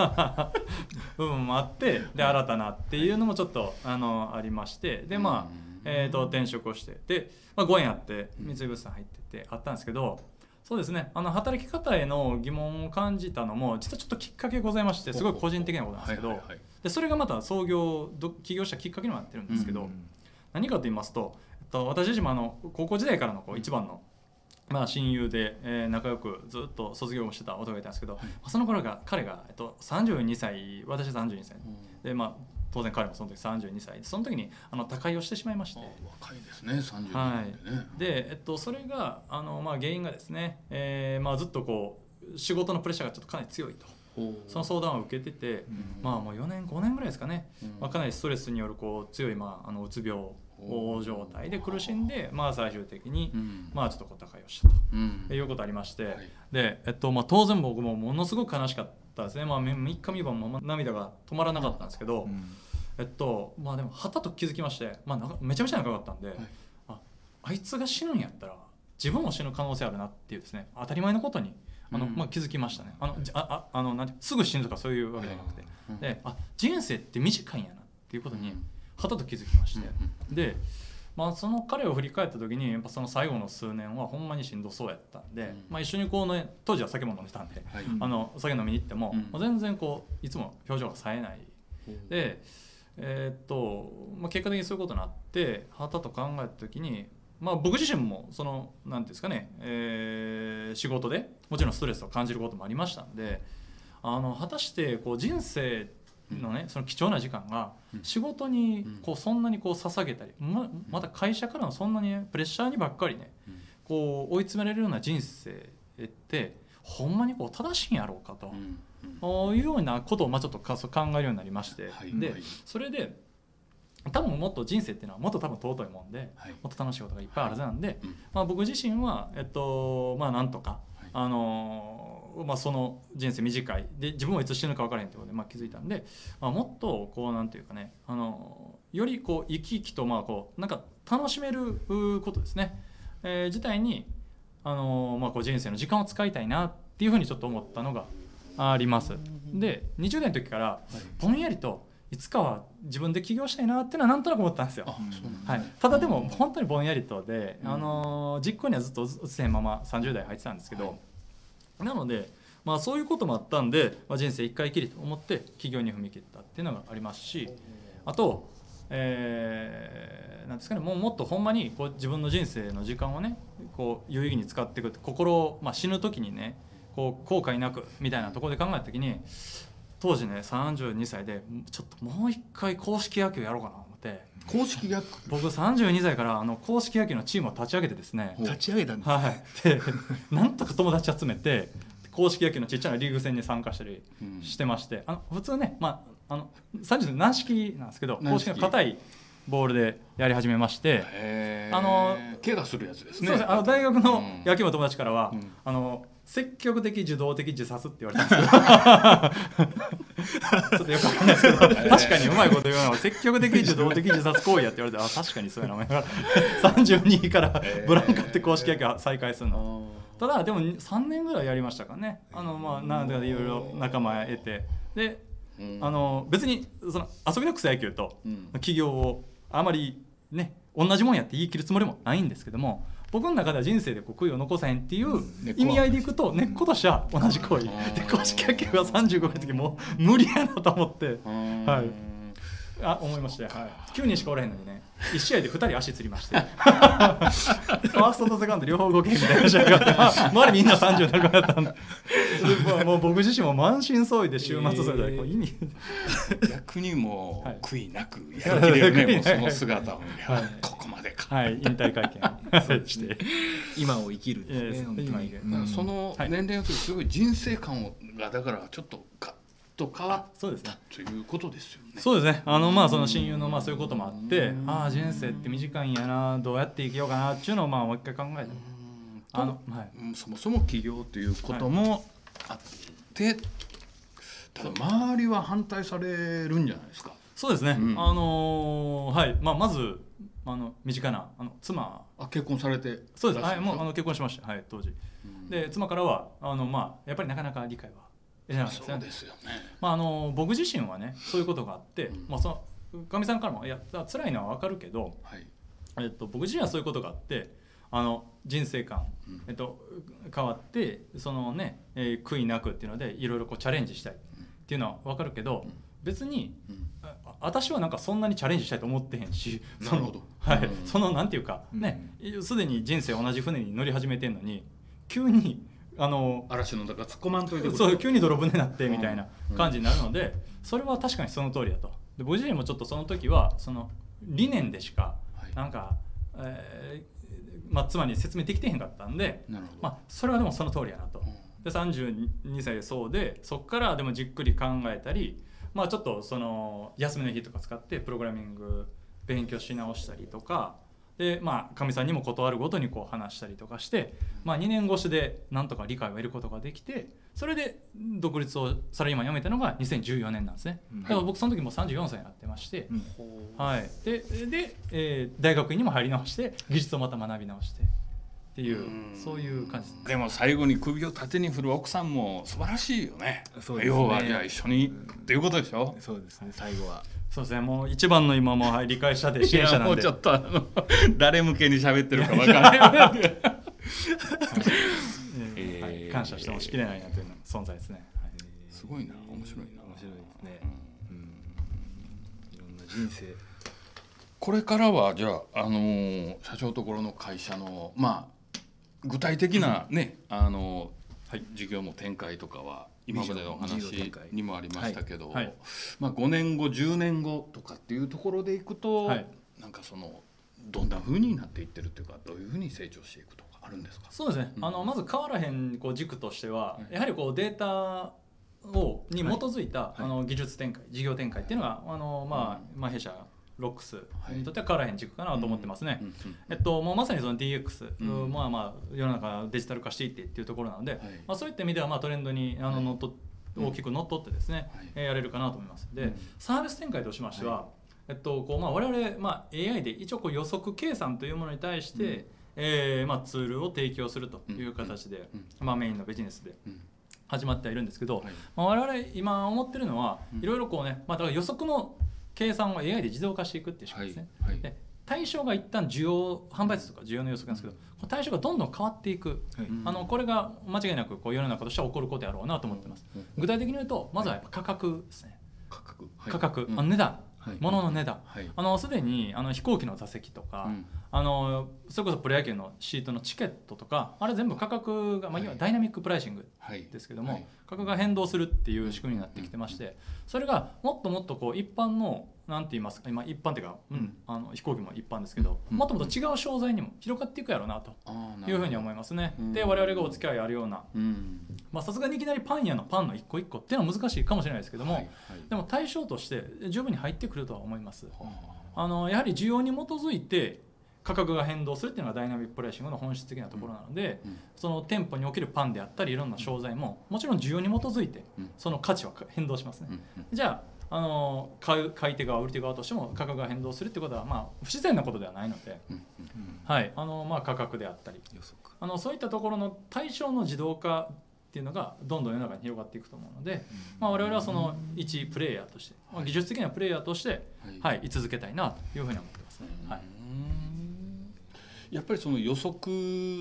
部分もあってで新たなっていうのもちょっとあのありましてでまあ、えー、と転職をしてで、まあ、ご縁あって三井物産入っててあったんですけどそうですね。あの働き方への疑問を感じたのも実はちょっときっかけございましてすごい個人的なことなんですけど、はいはいはい。でそれがまた創業ど起業したきっかけにもなってるんですけど、うん何かと言いますと、えっと、私自身もあの高校時代からのこう一番の、まあ、親友で、えー仲良くずっと卒業もしてた男がいたんですけど、まあその頃が彼が、えっと、32歳私32歳。で、まあ、当然彼もその時32歳その時にあの他界をしてしまいまして。あ。若いですね30は年でね、い、で、えっと、それがあの、まあ、原因がですね、えーまあ、ずっとこう仕事のプレッシャーがちょっとかなり強いと。その相談を受けてて、うん。まあもう4年5年ぐらいですかね、うん。まあ、かなりストレスによるこう強い、まあ、あのうつ病状態で苦しんで、まあ、最終的に、うん。まあちょっとこう高いをしたと。うん。いうことありまして、はい。で、えっとまあ、当然僕もものすごく悲しかったですね、まあ、3日3晩も涙が止まらなかったんですけど、えっとまあでもはたと気づきまして、まあ、なめちゃめちゃ長かったんで、ああいつが死ぬんやったら自分も死ぬ可能性あるなっていうですね。当たり前のことにあの、うん。まあ、気づきましたね。あのじあああのなんてすぐ死ぬとかそういうわけじゃなくて、うん。であ人生って短いんやなっていうことにうん。はたと気づきまして、うん。で、まあ、その彼を振り返った時にやっぱその最後の数年はほんまにしんどそうやったんで、うん。まあ、一緒にこうね当時は酒も飲んでたんで、はい。うん。あの酒飲みに行っても,、うん。もう全然こういつも表情が冴えない。で、えーっとまあ、結果的にそういうことになってはたと考えた時に、まあ、僕自身もそのなんていうんですかね、えー仕事でもちろんストレスを感じることもありましたんであの果たしてこう人生のねその貴重な時間がうん。仕事にこうそんなにこう捧げたりままた会社からのそんなにねプレッシャーにばっかりねうん。こう追い詰められるような人生ってほんまにこう正しいんやろうかと。いうようなことをまあちょっとかそう考えるようになりまして、でそれで多分もっと人生っていうのはもっと多分尊いもんではい。もっと楽しいことがいっぱいあるはずなんで、うん。まあ、僕自身は、えっとまあ、なんとか、はい。あのーまあ、その人生短い。で自分はいつ死ぬか分からへんってことで、まあ、気づいたんで、まあ、もっとこうなんていうかね、あのーよりこう生き生きとまあこうなんか楽しめるうことですね、えー自体に、あのーまあ、こう人生の時間を使いたいなっていうふうにちょっと思ったのがあります。で20代の時からぼんやりといつかは自分で起業したいなっていうのはなんとなく思ったんですよ。はい、ただでも本当にぼんやりとで、うんあのー実行にはずっと移せへんまま30代入ってたんですけど、なので、まあ、そういうこともあったんで、まあ、人生一回きりと思って起業に踏み切ったっていうのがありますしあと、えーなんですかねもうもっとほんまにこう自分の人生の時間をねこう有意義に使っていくって心を、まあ、死ぬ時にねこう後悔なくみたいなところで考えた時に当時ね32歳でちょっともう一回公式野球やろうかなと思って。公式役僕32歳からあの公式野球のチームを立ち上げてですね、立ち上げたんですはい、でなんとか友達集めて公式野球のちっちゃなリーグ戦に参加したりうん。してまして。あの普通ね、まあ、あの30歳軟式なんですけど公軟式式の硬いボールでやり始めまして、あの怪我するやつですね。そうです。ねあの大学のうん。野球部の友達からは、うん。あの積極的受動的自殺って言われたんですけど。ちょっとよくわかんないですけど。確かにうまいこと言うのは積極的受動的自殺行為やって言われてあ確かにそうやな思いながら32位からブランカって公式野球再開するの。ただでも3年ぐらいやりましたかね。あのまあなんだかいろいろ仲間得て。でうん。あの別にその遊びの草野球とうん。企業をあまりね同じもんやって言い切るつもりもないんですけども僕の中では人生でこう悔いを残さへんっていう意味合いでいくと根っことしては同じ行為。うんで公式野球は35歳の時もう無理やなと思って。うんはいあ思いまして、はい、9人しかおらへんのにね1試合で2人足つりまして。ファーストとセカンド両方動けみたいな試合があって、まあ、周りみんな30なくなったんで。でまあもう僕自身も満身創�痍で週末それでこう意味。逆にも悔いなくやりきれるね、はいもうその姿をはい。ここまでか、はい引退会見。して今を生きるんですね今そのはい。年齢の時すごい人生観をがだからちょっとガッと変わっそうですね。たということですよね。そうですね。あのまあその親友のまあそういうこともあってああ人生って短いんやなどうやって生きようかなっていうのをまあもう一回考えて。うん。あのはい。うんそもそも起業ということもあって、ただ周りは反対されるんじゃないですか？そうですね、うん。あのーはい、まあ、まずあの身近なあの妻。あ結婚されてそうです、はい、もうあの結婚しました、はい、当時。うん。で妻からはあの、まあ、やっぱりなかなか理解は得なかったですねそうですよね。まあ、あの僕自身はねそういうことがあって、うん。まあ、そのかみさんからもいや辛いのは分かるけど、はい。えっと、僕自身はそういうことがあってあの人生観、うん。えっと、変わってそのね、えー悔いなくっていうのでいろいろこうチャレンジしたいっていうのは分かるけど、うん。別にうん。あ私はなんかそんなにチャレンジしたいと思ってへんしそのはい。うんそのなんていうかねすでに人生同じ船に乗り始めてんのに急にあの嵐の中突っ込まんといてそう急に泥船になってみたいなうん。感じになるのでそれは確かにその通りだと。で僕自身もちょっとその時はその理念でしかはい。なんか、えーまあ、妻に説明できてへんかったんで。まあ、それはでもその通りやなと。で32歳でそうでそこからでもじっくり考えたり、まあ、ちょっとその休みの日とか使ってプログラミング勉強し直したりとかでまあかみさんにも断るごとにこう話したりとかして、まあ、2年越しでなんとか理解を得ることができてそれで独立をサラリーマン辞めたのが2014年なんですね。うん。だから僕その時もう34歳になってまして、うん。はい、でで、えー大学院にも入り直して技術をまた学び直してっていうそういう感じ。ですでも最後に首を縦に振る奥さんも素晴らしいよね。そうですね。要はじゃあ一緒にっていうことでしょ？そうですね最後は。そうですねもう一番の今もはい理解者で支援者なんで。いやもうちょっとあの誰向けに喋ってるかわからな い。感謝してもしきれないなという存在ですね、はい。すごいな面白いな。面白いですね。うん。いろんな人生。これからはじゃあ、あのー社長ところの会社のまあ具体的なね、あのはい。事業の展開とかは今までの話開にもありましたけど、はい。はいまあ、5年後10年後とかっていうところでいくと、はい。なんかそのどんな風になっていってるっていうかどういう風に成長していくとかあるんですか？そうですね、うん。あのまず変わらへんこう軸としては、はい。やはりこうデータをに基づいた、はい。あの技術展開事業展開っていうのがあの、まあまあ、弊社ロックス。にとっては変わらへん軸かなと思ってますね。えっと、もうまさにその DX、うん。まあまあ世の中デジタル化していってっていうところなので、はい。まあ、そういった意味ではまあトレンドにあはい。の乗っと大きく乗っ取ってですね、はい。えーやれるかなと思います。で、うん。サービス展開としましては、はえっとこうまあ、我々、まあ、AI で一応こう予測計算というものに対して、うん。えーまあ、ツールを提供するという形で、うん。まあ、メインのビジネスでうん。始まってはいるんですけど、はい。まあ、我々今思ってるのはうん。いろいろこうね、まあ、だから予測の計算を AI で自動化していくっていう仕組みですね。はいで対象が一旦需要販売数とか需要の予測なんですけど、この対象がどんどん変わっていく、はい。うん。あのこれが間違いなくこう世の中としては起こることやろうなと思ってます。具体的に言うとまずはやっぱ価格ですね、価格、はい。価格、うん。あの値段、はい。物の値段。はい。あのすでにあの飛行機の座席とか、うんあのそれこそプロ野球のシートのチケットとかあれ全部価格が、まあ、はいい。わゆるダイナミックプライシングはい。ですけども、はい。価格が変動するっていう仕組みになってきてましてそれがもっともっとこう一般のなんて言いますか今一般っていうか、うん、あの飛行機も一般ですけど、うん。もっともっと違う商材にも広がっていくやろうなというふうに思いますね。うん。で我々がお付き合いあるようなさすがにいきなりパン屋のパンの一個一個っていうのは難しいかもしれないですけども、でも対象として十分に入ってくるとは思います。はあのやはり需要に基づいて価格が変動するっていうのがダイナミックプライシングの本質的なところなので、うん。その店舗におけるパンであったりいろんな商材ももちろん需要に基づいてうん。その価値は変動しますね。うん。じゃああの買う買い手側売り手側としても価格が変動するってことはまあ不自然なことではないので、はい。あのまあ、価格であったり。予測あのそういったところの対象の自動化っていうのがどんどん世の中に広がっていくと思うので、まあ、我々はその一プレイヤーとして、まあ、技術的なプレイヤーとして、はい。はい、居続けたいなというふうに思ってますね。はいやっぱりその予測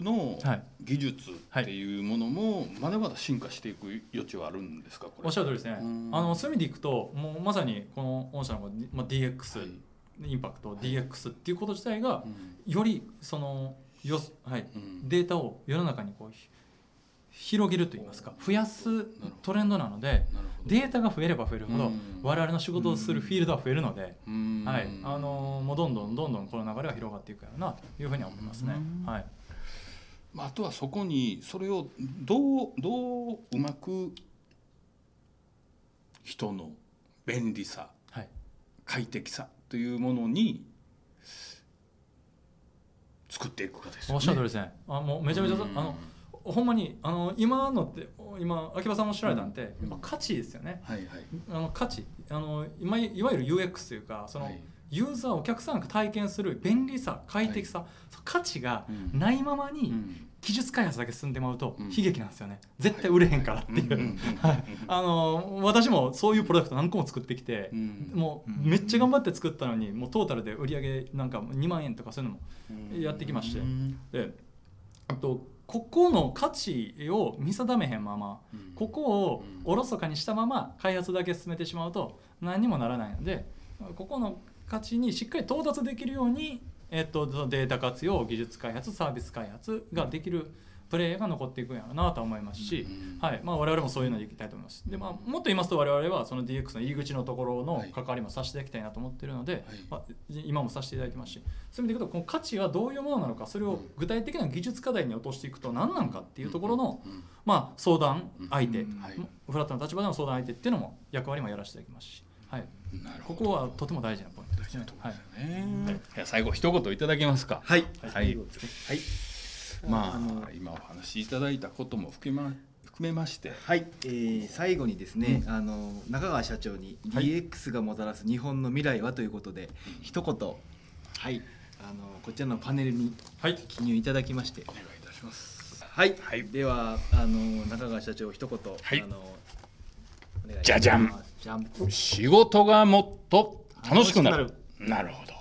のはい。技術っていうものもまだまだ進化していく余地はあるんですかこれ？おっしゃる通りですね。うん。あのそういう意味でいくともうまさにこの御社の、まあ、DX、はいインパクト DX っていうこと自体がうん。よりそのよ、はい、うん。データを世の中にこうひ広げるといいますか増やすトレンドなのでデータが増えれば増えるほどうん。我々の仕事をするフィールドは増えるので、うん。はい。あのもうどんどんどんどんこの流れは広がっていくやろうなというふうには思いますね。うん。はい。まあ、あとはそこにそれをどうどううまく人の便利さはい。快適さというものに作っていくかですよね。おっしゃる通りですね。あもうめちゃめちゃ、うん。あのほんまにあの今のって今秋葉さんおっしゃられたんって、うん。やっぱ価値ですよね。はいはい。あの価値。あの今いわゆる UX というかその、はい。ユーザーお客さんが体験する便利さ快適さ、そう価値がうん。ないままにうん。技術開発だけ進んでまうとうん。悲劇なんですよね、絶対売れへんからっていう、あの私もそういうプロダクト何個も作ってきてう、ん。もうめっちゃ頑張って作ったのにもうトータルで売り上げなんか2万円とかそういうのもやってきまして。うん。であとここの価値を見定めへんままうん。ここをおろそかにしたまま開発だけ進めてしまうと何にもならないのでここの価値にしっかり到達できるように、えっと、データ活用技術開発サービス開発ができるプレーが残っていくんやろうなとは思いますし、うんはい。まあ、我々もそういうのでいきたいと思います。で、まあ、もっと言いますと我々はその DX の入り口のところのはい関わりもさせていきたいなと思っているので、はい。まあ、今もさせていただいてますし。そういう意味でいくとこの価値はどういうものなのかそれを具体的な技術課題に落としていくと何なのかっていうところの、うんまあ、相談相手、うんはい。フラットな立場での相談相手っていうのも役割もやらせていただきますし、はい、なるほど。ここはとても大事なポイントですね。はいね。じゃあ最後一言いただけますか。はい。はい。はいまあ今お話しいただいたことも含めま含めまして。はい、えー最後にですね、あの中川社長にはい。DX がもたらす日本の未来はということで、一言はい。あのこちらのパネルにはい。記入いただきまして。お願いいたします。はい、はい。ではあの中川社長一言、はい。あのじゃじゃん。仕事がもっと楽しくなる。なる。ほど。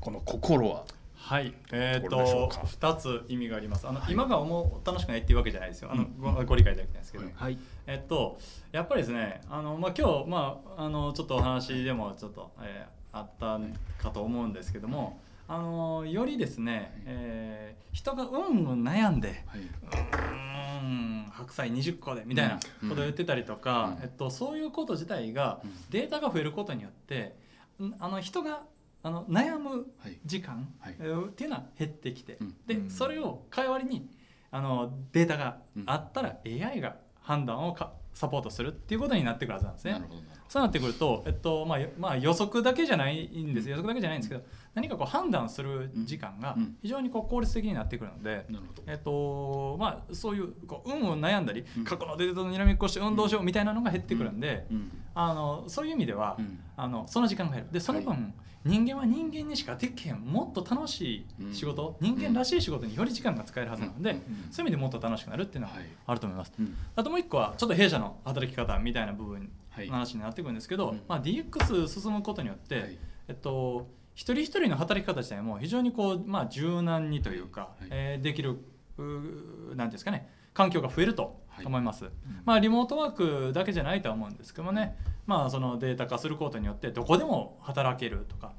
この心ははい、えっ、ところでしょうとか。二つ意味があります。あの、今が思う楽しくないっていうわけじゃないですよ。あの、ごご理解いただきたいんですけど、はいはい。えっとやっぱりですね、あのまあ今日まああのちょっとお話でもちょっと、えーあったかと思うんですけども、あのよりですね、えー人がうんうん悩んで。はい。うーん白菜20個でみたいなことを言ってたりとか、うん。えっと、そういうこと自体がうん。データが増えることによってんあの人があの悩むはい。時間、っていうのは減ってきて、うん。でうん。それを代わりにあのデータがうんあったら AI が判断をかサポートするっていうことになってくるはずなんですね。そうなってくると、えっとまあよまあ、予測だけじゃないんです予測だけじゃないんですけど何かこう判断する時間がうん非常にこう効率的になってくるので、えっとまあ、そういうこう運を悩んだり、うん。過去のデータとにらめっこして運動しようみたいなのが減ってくるんで、うん。あのそういう意味では、うん。あのその時間が減る。でその分、は人間は人間にしかできへんもっと楽しい仕事、人間らしい仕事により時間が使えるはずなので、うん。そういう意味でもっと楽しくなるっていうのははい。あると思います。うんあともう一個はちょっと弊社の働き方みたいな部分はい。の話になってくるんですけど、うんまあ、DX 進むことによって、はい。えっと、一人一人の働き方自体も非常にこう、まあ、柔軟にというか、はい。はいえーできるうーなんていうんですかね環境が増えるとはい。思います、まあ、リモートワークだけじゃないとは思うんですけどもね、まあ、そのデータ化することによってどこでも働けるとか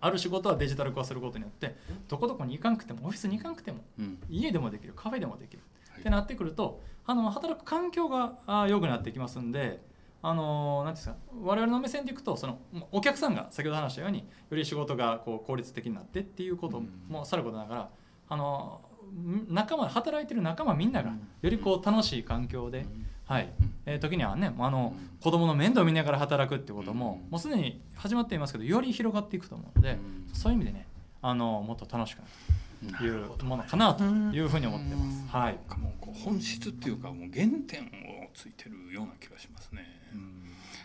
ある仕事はデジタル化することによってどこどこに行かなくてもオフィスに行かなくてもうん。家でもできるカフェでもできる、はい。ってなってくるとあの働く環境があ良くなってきますんであのなんですか我々の目線でいくとそのお客さんが先ほど話したようにより仕事がこう効率的になってっていうこともさることながらあのん仲間働いてる仲間みんながよりこう楽しい環境で、はい。えー時にはねあのうん子供の面倒を見ながら働くってこともうん。もうすでに始まっていますけどより広がっていくと思うのでうん。そういう意味でねあのもっと楽しくなるというものかなというふうに思ってます。はい。もうこう本質っていうかもう原点をついてるような気がしますね。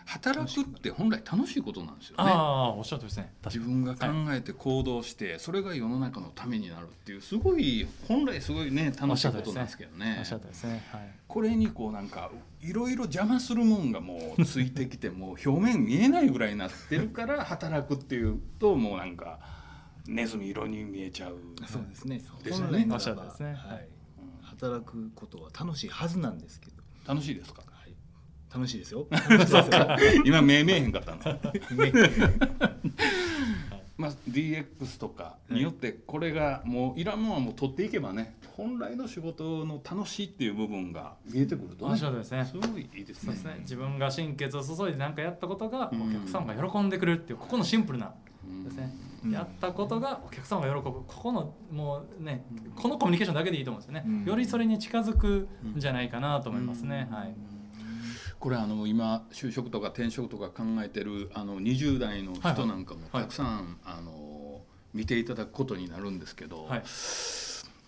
働くって本来楽しいことなんですよね。ああおっしゃるとりですね。確自分が考えて行動して、それが世の中のためになるっていうすごい本来すごいね楽しいことなんですけどね。おっしゃるとりですね。はい。これにこうなんかいろいろ邪魔するもんがもうついてきてもう表面見えないぐらいになってるから働くっていうともうなんかネズミ色に見えちゃう。そうですね。ですよね。本来ならばおっしゃるとりですね。はい。働くことは楽しいはずなんですけど、楽しいですか？はい、楽しいですよ。今目見えへんかったの。まあ DX とかによってこれがもういらんものはもう取っていけばね本来の仕事の楽しいっていう部分が見えてくるとね。しゃるとりですね。すごいいいですね。そうですね。自分が心血を注いで何かやったことがうんお客さんが喜んでくれるっていうここのシンプルなうんですね、うん。やったことがお客様が喜ぶ。ここのもうねこのコミュニケーションだけでいいと思うんですよね、うん。よりそれに近づくんじゃないかなと思いますね、はい。これあの今就職とか転職とか考えてるあの20代の人なんかもはいたくさんあの見ていただくことになるんですけど、はい。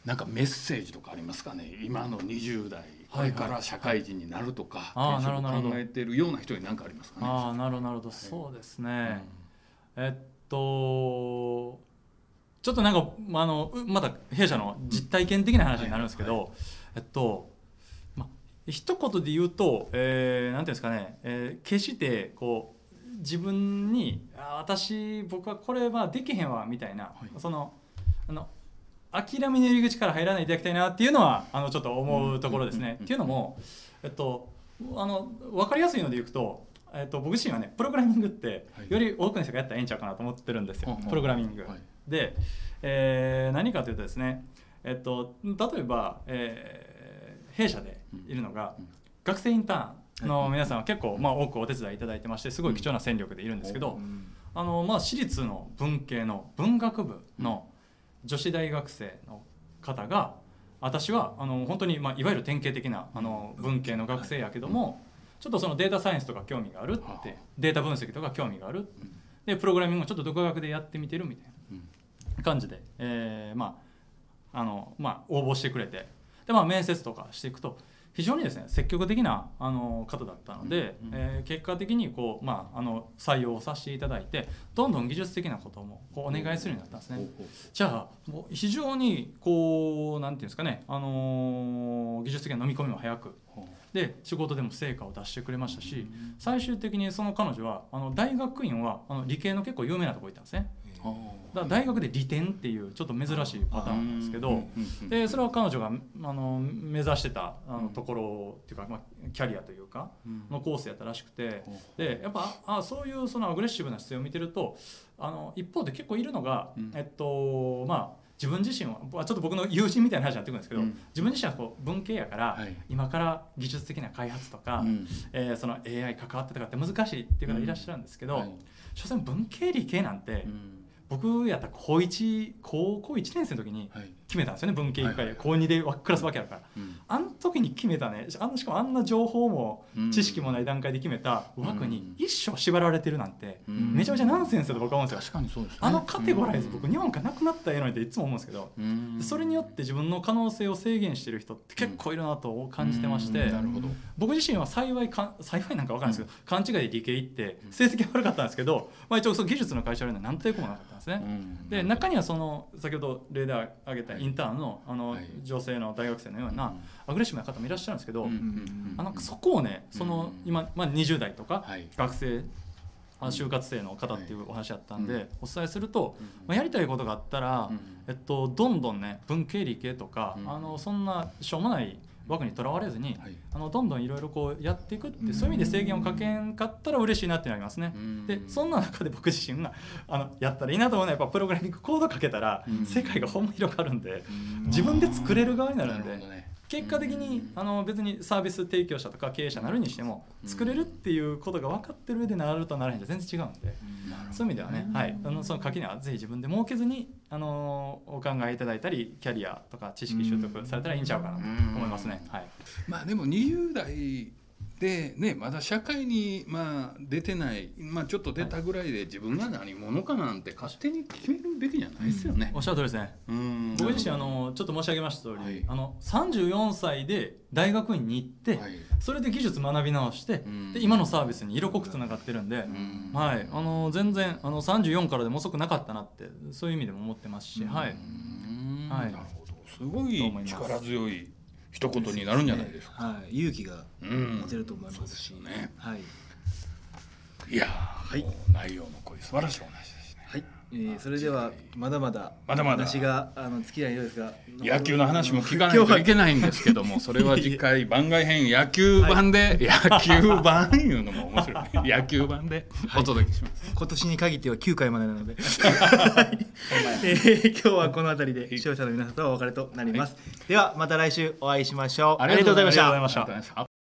なんかメッセージとかありますかね？今の20代これから社会人になるとか、あー転職なるほどなるほど。考えてるような人に何かありますかね？ああなるほどなるほど。そうですね、えっとちょっとなんかまああのうまた弊社の実体験的な話になるんですけど、えっとま一言で言うと、えー、なんていうんですかね、えー決してこう自分にあ私僕はこれはできへんわみたいな、はい。そのあの諦めの入り口から入らないでいただきたいなっていうのはあのちょっと思うところですね。うんっていうのも、えっと、あの分かりやすいのでいくと、えっと、僕自身はねプログラミングってはい。より多くの人がやったらええんちゃうかなと思ってるんですよ、うんプログラミング。はい。で、えー何かというとですね、えっと、例えば、えー弊社でいるのが、うん学生インターンの皆さんは結構、まあ、多くお手伝いいただいてましてすごい貴重な戦力でいるんですけど、うんあのまあ、私立の文系の文学部の女子大学生の方が私はあの本当に、まあ、いわゆる典型的なあの文系の学生やけどもちょっとそのデータサイエンスとか興味があるっはあ。てデータ分析とか興味があるでプログラミングもちょっと独学でやってみてるみたいな感じで、えーまああのまあ、応募してくれて。で、まあ、面接とかしていくと非常にですね積極的なあの方だったので、えー結果的にこう、まあ、あの採用をさせていただいてどんどん技術的なこともこうお願いするようになったんですね。じゃあもう非常にこうなんていうんですかね、あのー技術的な飲み込みも早くで仕事でも成果を出してくれましたし最終的にその彼女はあの大学院はあの理系の結構有名なところ行ったんですね。だ大学で利点っていうちょっと珍しいパターンなんですけどでそれは彼女があの目指してたあのところっていうか、まあ、キャリアというかのコースやったらしくてでやっぱあそういうそのアグレッシブな姿勢を見てるとあの一方で結構いるのが、うん。えっとまあ自分自身はまあちょっと僕の友人みたいな話になってくるんですけど、うん。自分自身はこう文系やから、はい。今から技術的な開発とか、うんえーその AI 関わってとかって難しいっていう方いらっしゃるんですけど、はい。所詮文系理系なんて、うん。僕やったら高一高校1年生の時にはい決めたんですよね文系理科で。高2でわクラス分けあるから。うん。あの時に決めたね。あのしかもあんな情報もうん。知識もない段階で決めた枠に一生縛られてるなんてうん。めちゃめちゃナンセンスだと僕は思うんですよ。確かにそうですね。あのカテゴライズ僕日本からなくなったらええのにっていつも思うんですけどうん。それによって自分の可能性を制限してる人って結構いるなと感じてましてうん。なるほど。僕自身は幸いか幸いなんか分かんないですけど勘違いで理系行って成績は悪かったんですけどまあ一応その技術の会社あるのは何ということもなかったんですね。うん。で中にはその先ほど例で挙げたインターンのあのはい。女性の大学生のようなアグレッシブな方もいらっしゃるんですけど、あのそこをねそのうん今、まあ、20代とかはい。学生あ就活生の方っていうお話だったんで、はいお伝えすると、うんまあ、やりたいことがあったら、うんえっと、どんどんね文系理系とか、うん。あのそんなしょうもない枠にとらわれずに、はい。あのどんどんいろいろこうやっていくってそういう意味で制限をかけんかったら嬉しいなってなりますね。うん。でそんな中で僕自身があのやったらいいなと思うのはやっぱプログラミングコードかけたら、うん。世界がほんま広がるんで、自分で作れる側になるんで結果的にあの別にサービス提供者とか経営者になるにしてもうん。作れるっていうことが分かってる上でなるとならへんじゃ全然違うんで。そういう意味ではね、はい、あのその垣根はぜひ自分で設けずに、あのお考えいただいたりキャリアとか知識習得されたらいいんちゃうかなと思いますね。はい、まあでも20代でねまだ社会にまあ出てないまあちょっと出たぐらいで自分が何者かなんて勝手に決めるべきじゃないですよね。おっ。しゃる通りですね。うん。僕自身あのちょっと申し上げました通り、はい。あの34歳で大学院に行って、はい。それで技術学び直して、うん。で今のサービスに色濃くつながってるんで、ん。はい、あの全然あの34からでも遅くなかったなってそういう意味でも思ってますし、はい、うん。はい。なるほど。すごい力強い一言になるんじゃないですか。はい、勇気がうん。持てると思いますし、そうですよね。はい、いやー、い。内容の濃い素晴らしいお話えー、それではまだまだまだまだ。話があの尽きないようですが、野球の話も聞かないといけないんですけども、それは次回番外編野球版で、野球版いうのも面白い。野球版でお届けします。今年に限っては9回までなので、はい。えー今日はこの辺りで視聴者の皆さんとはお別れとなります。ではまた来週お会いしましょう。ありがとうございました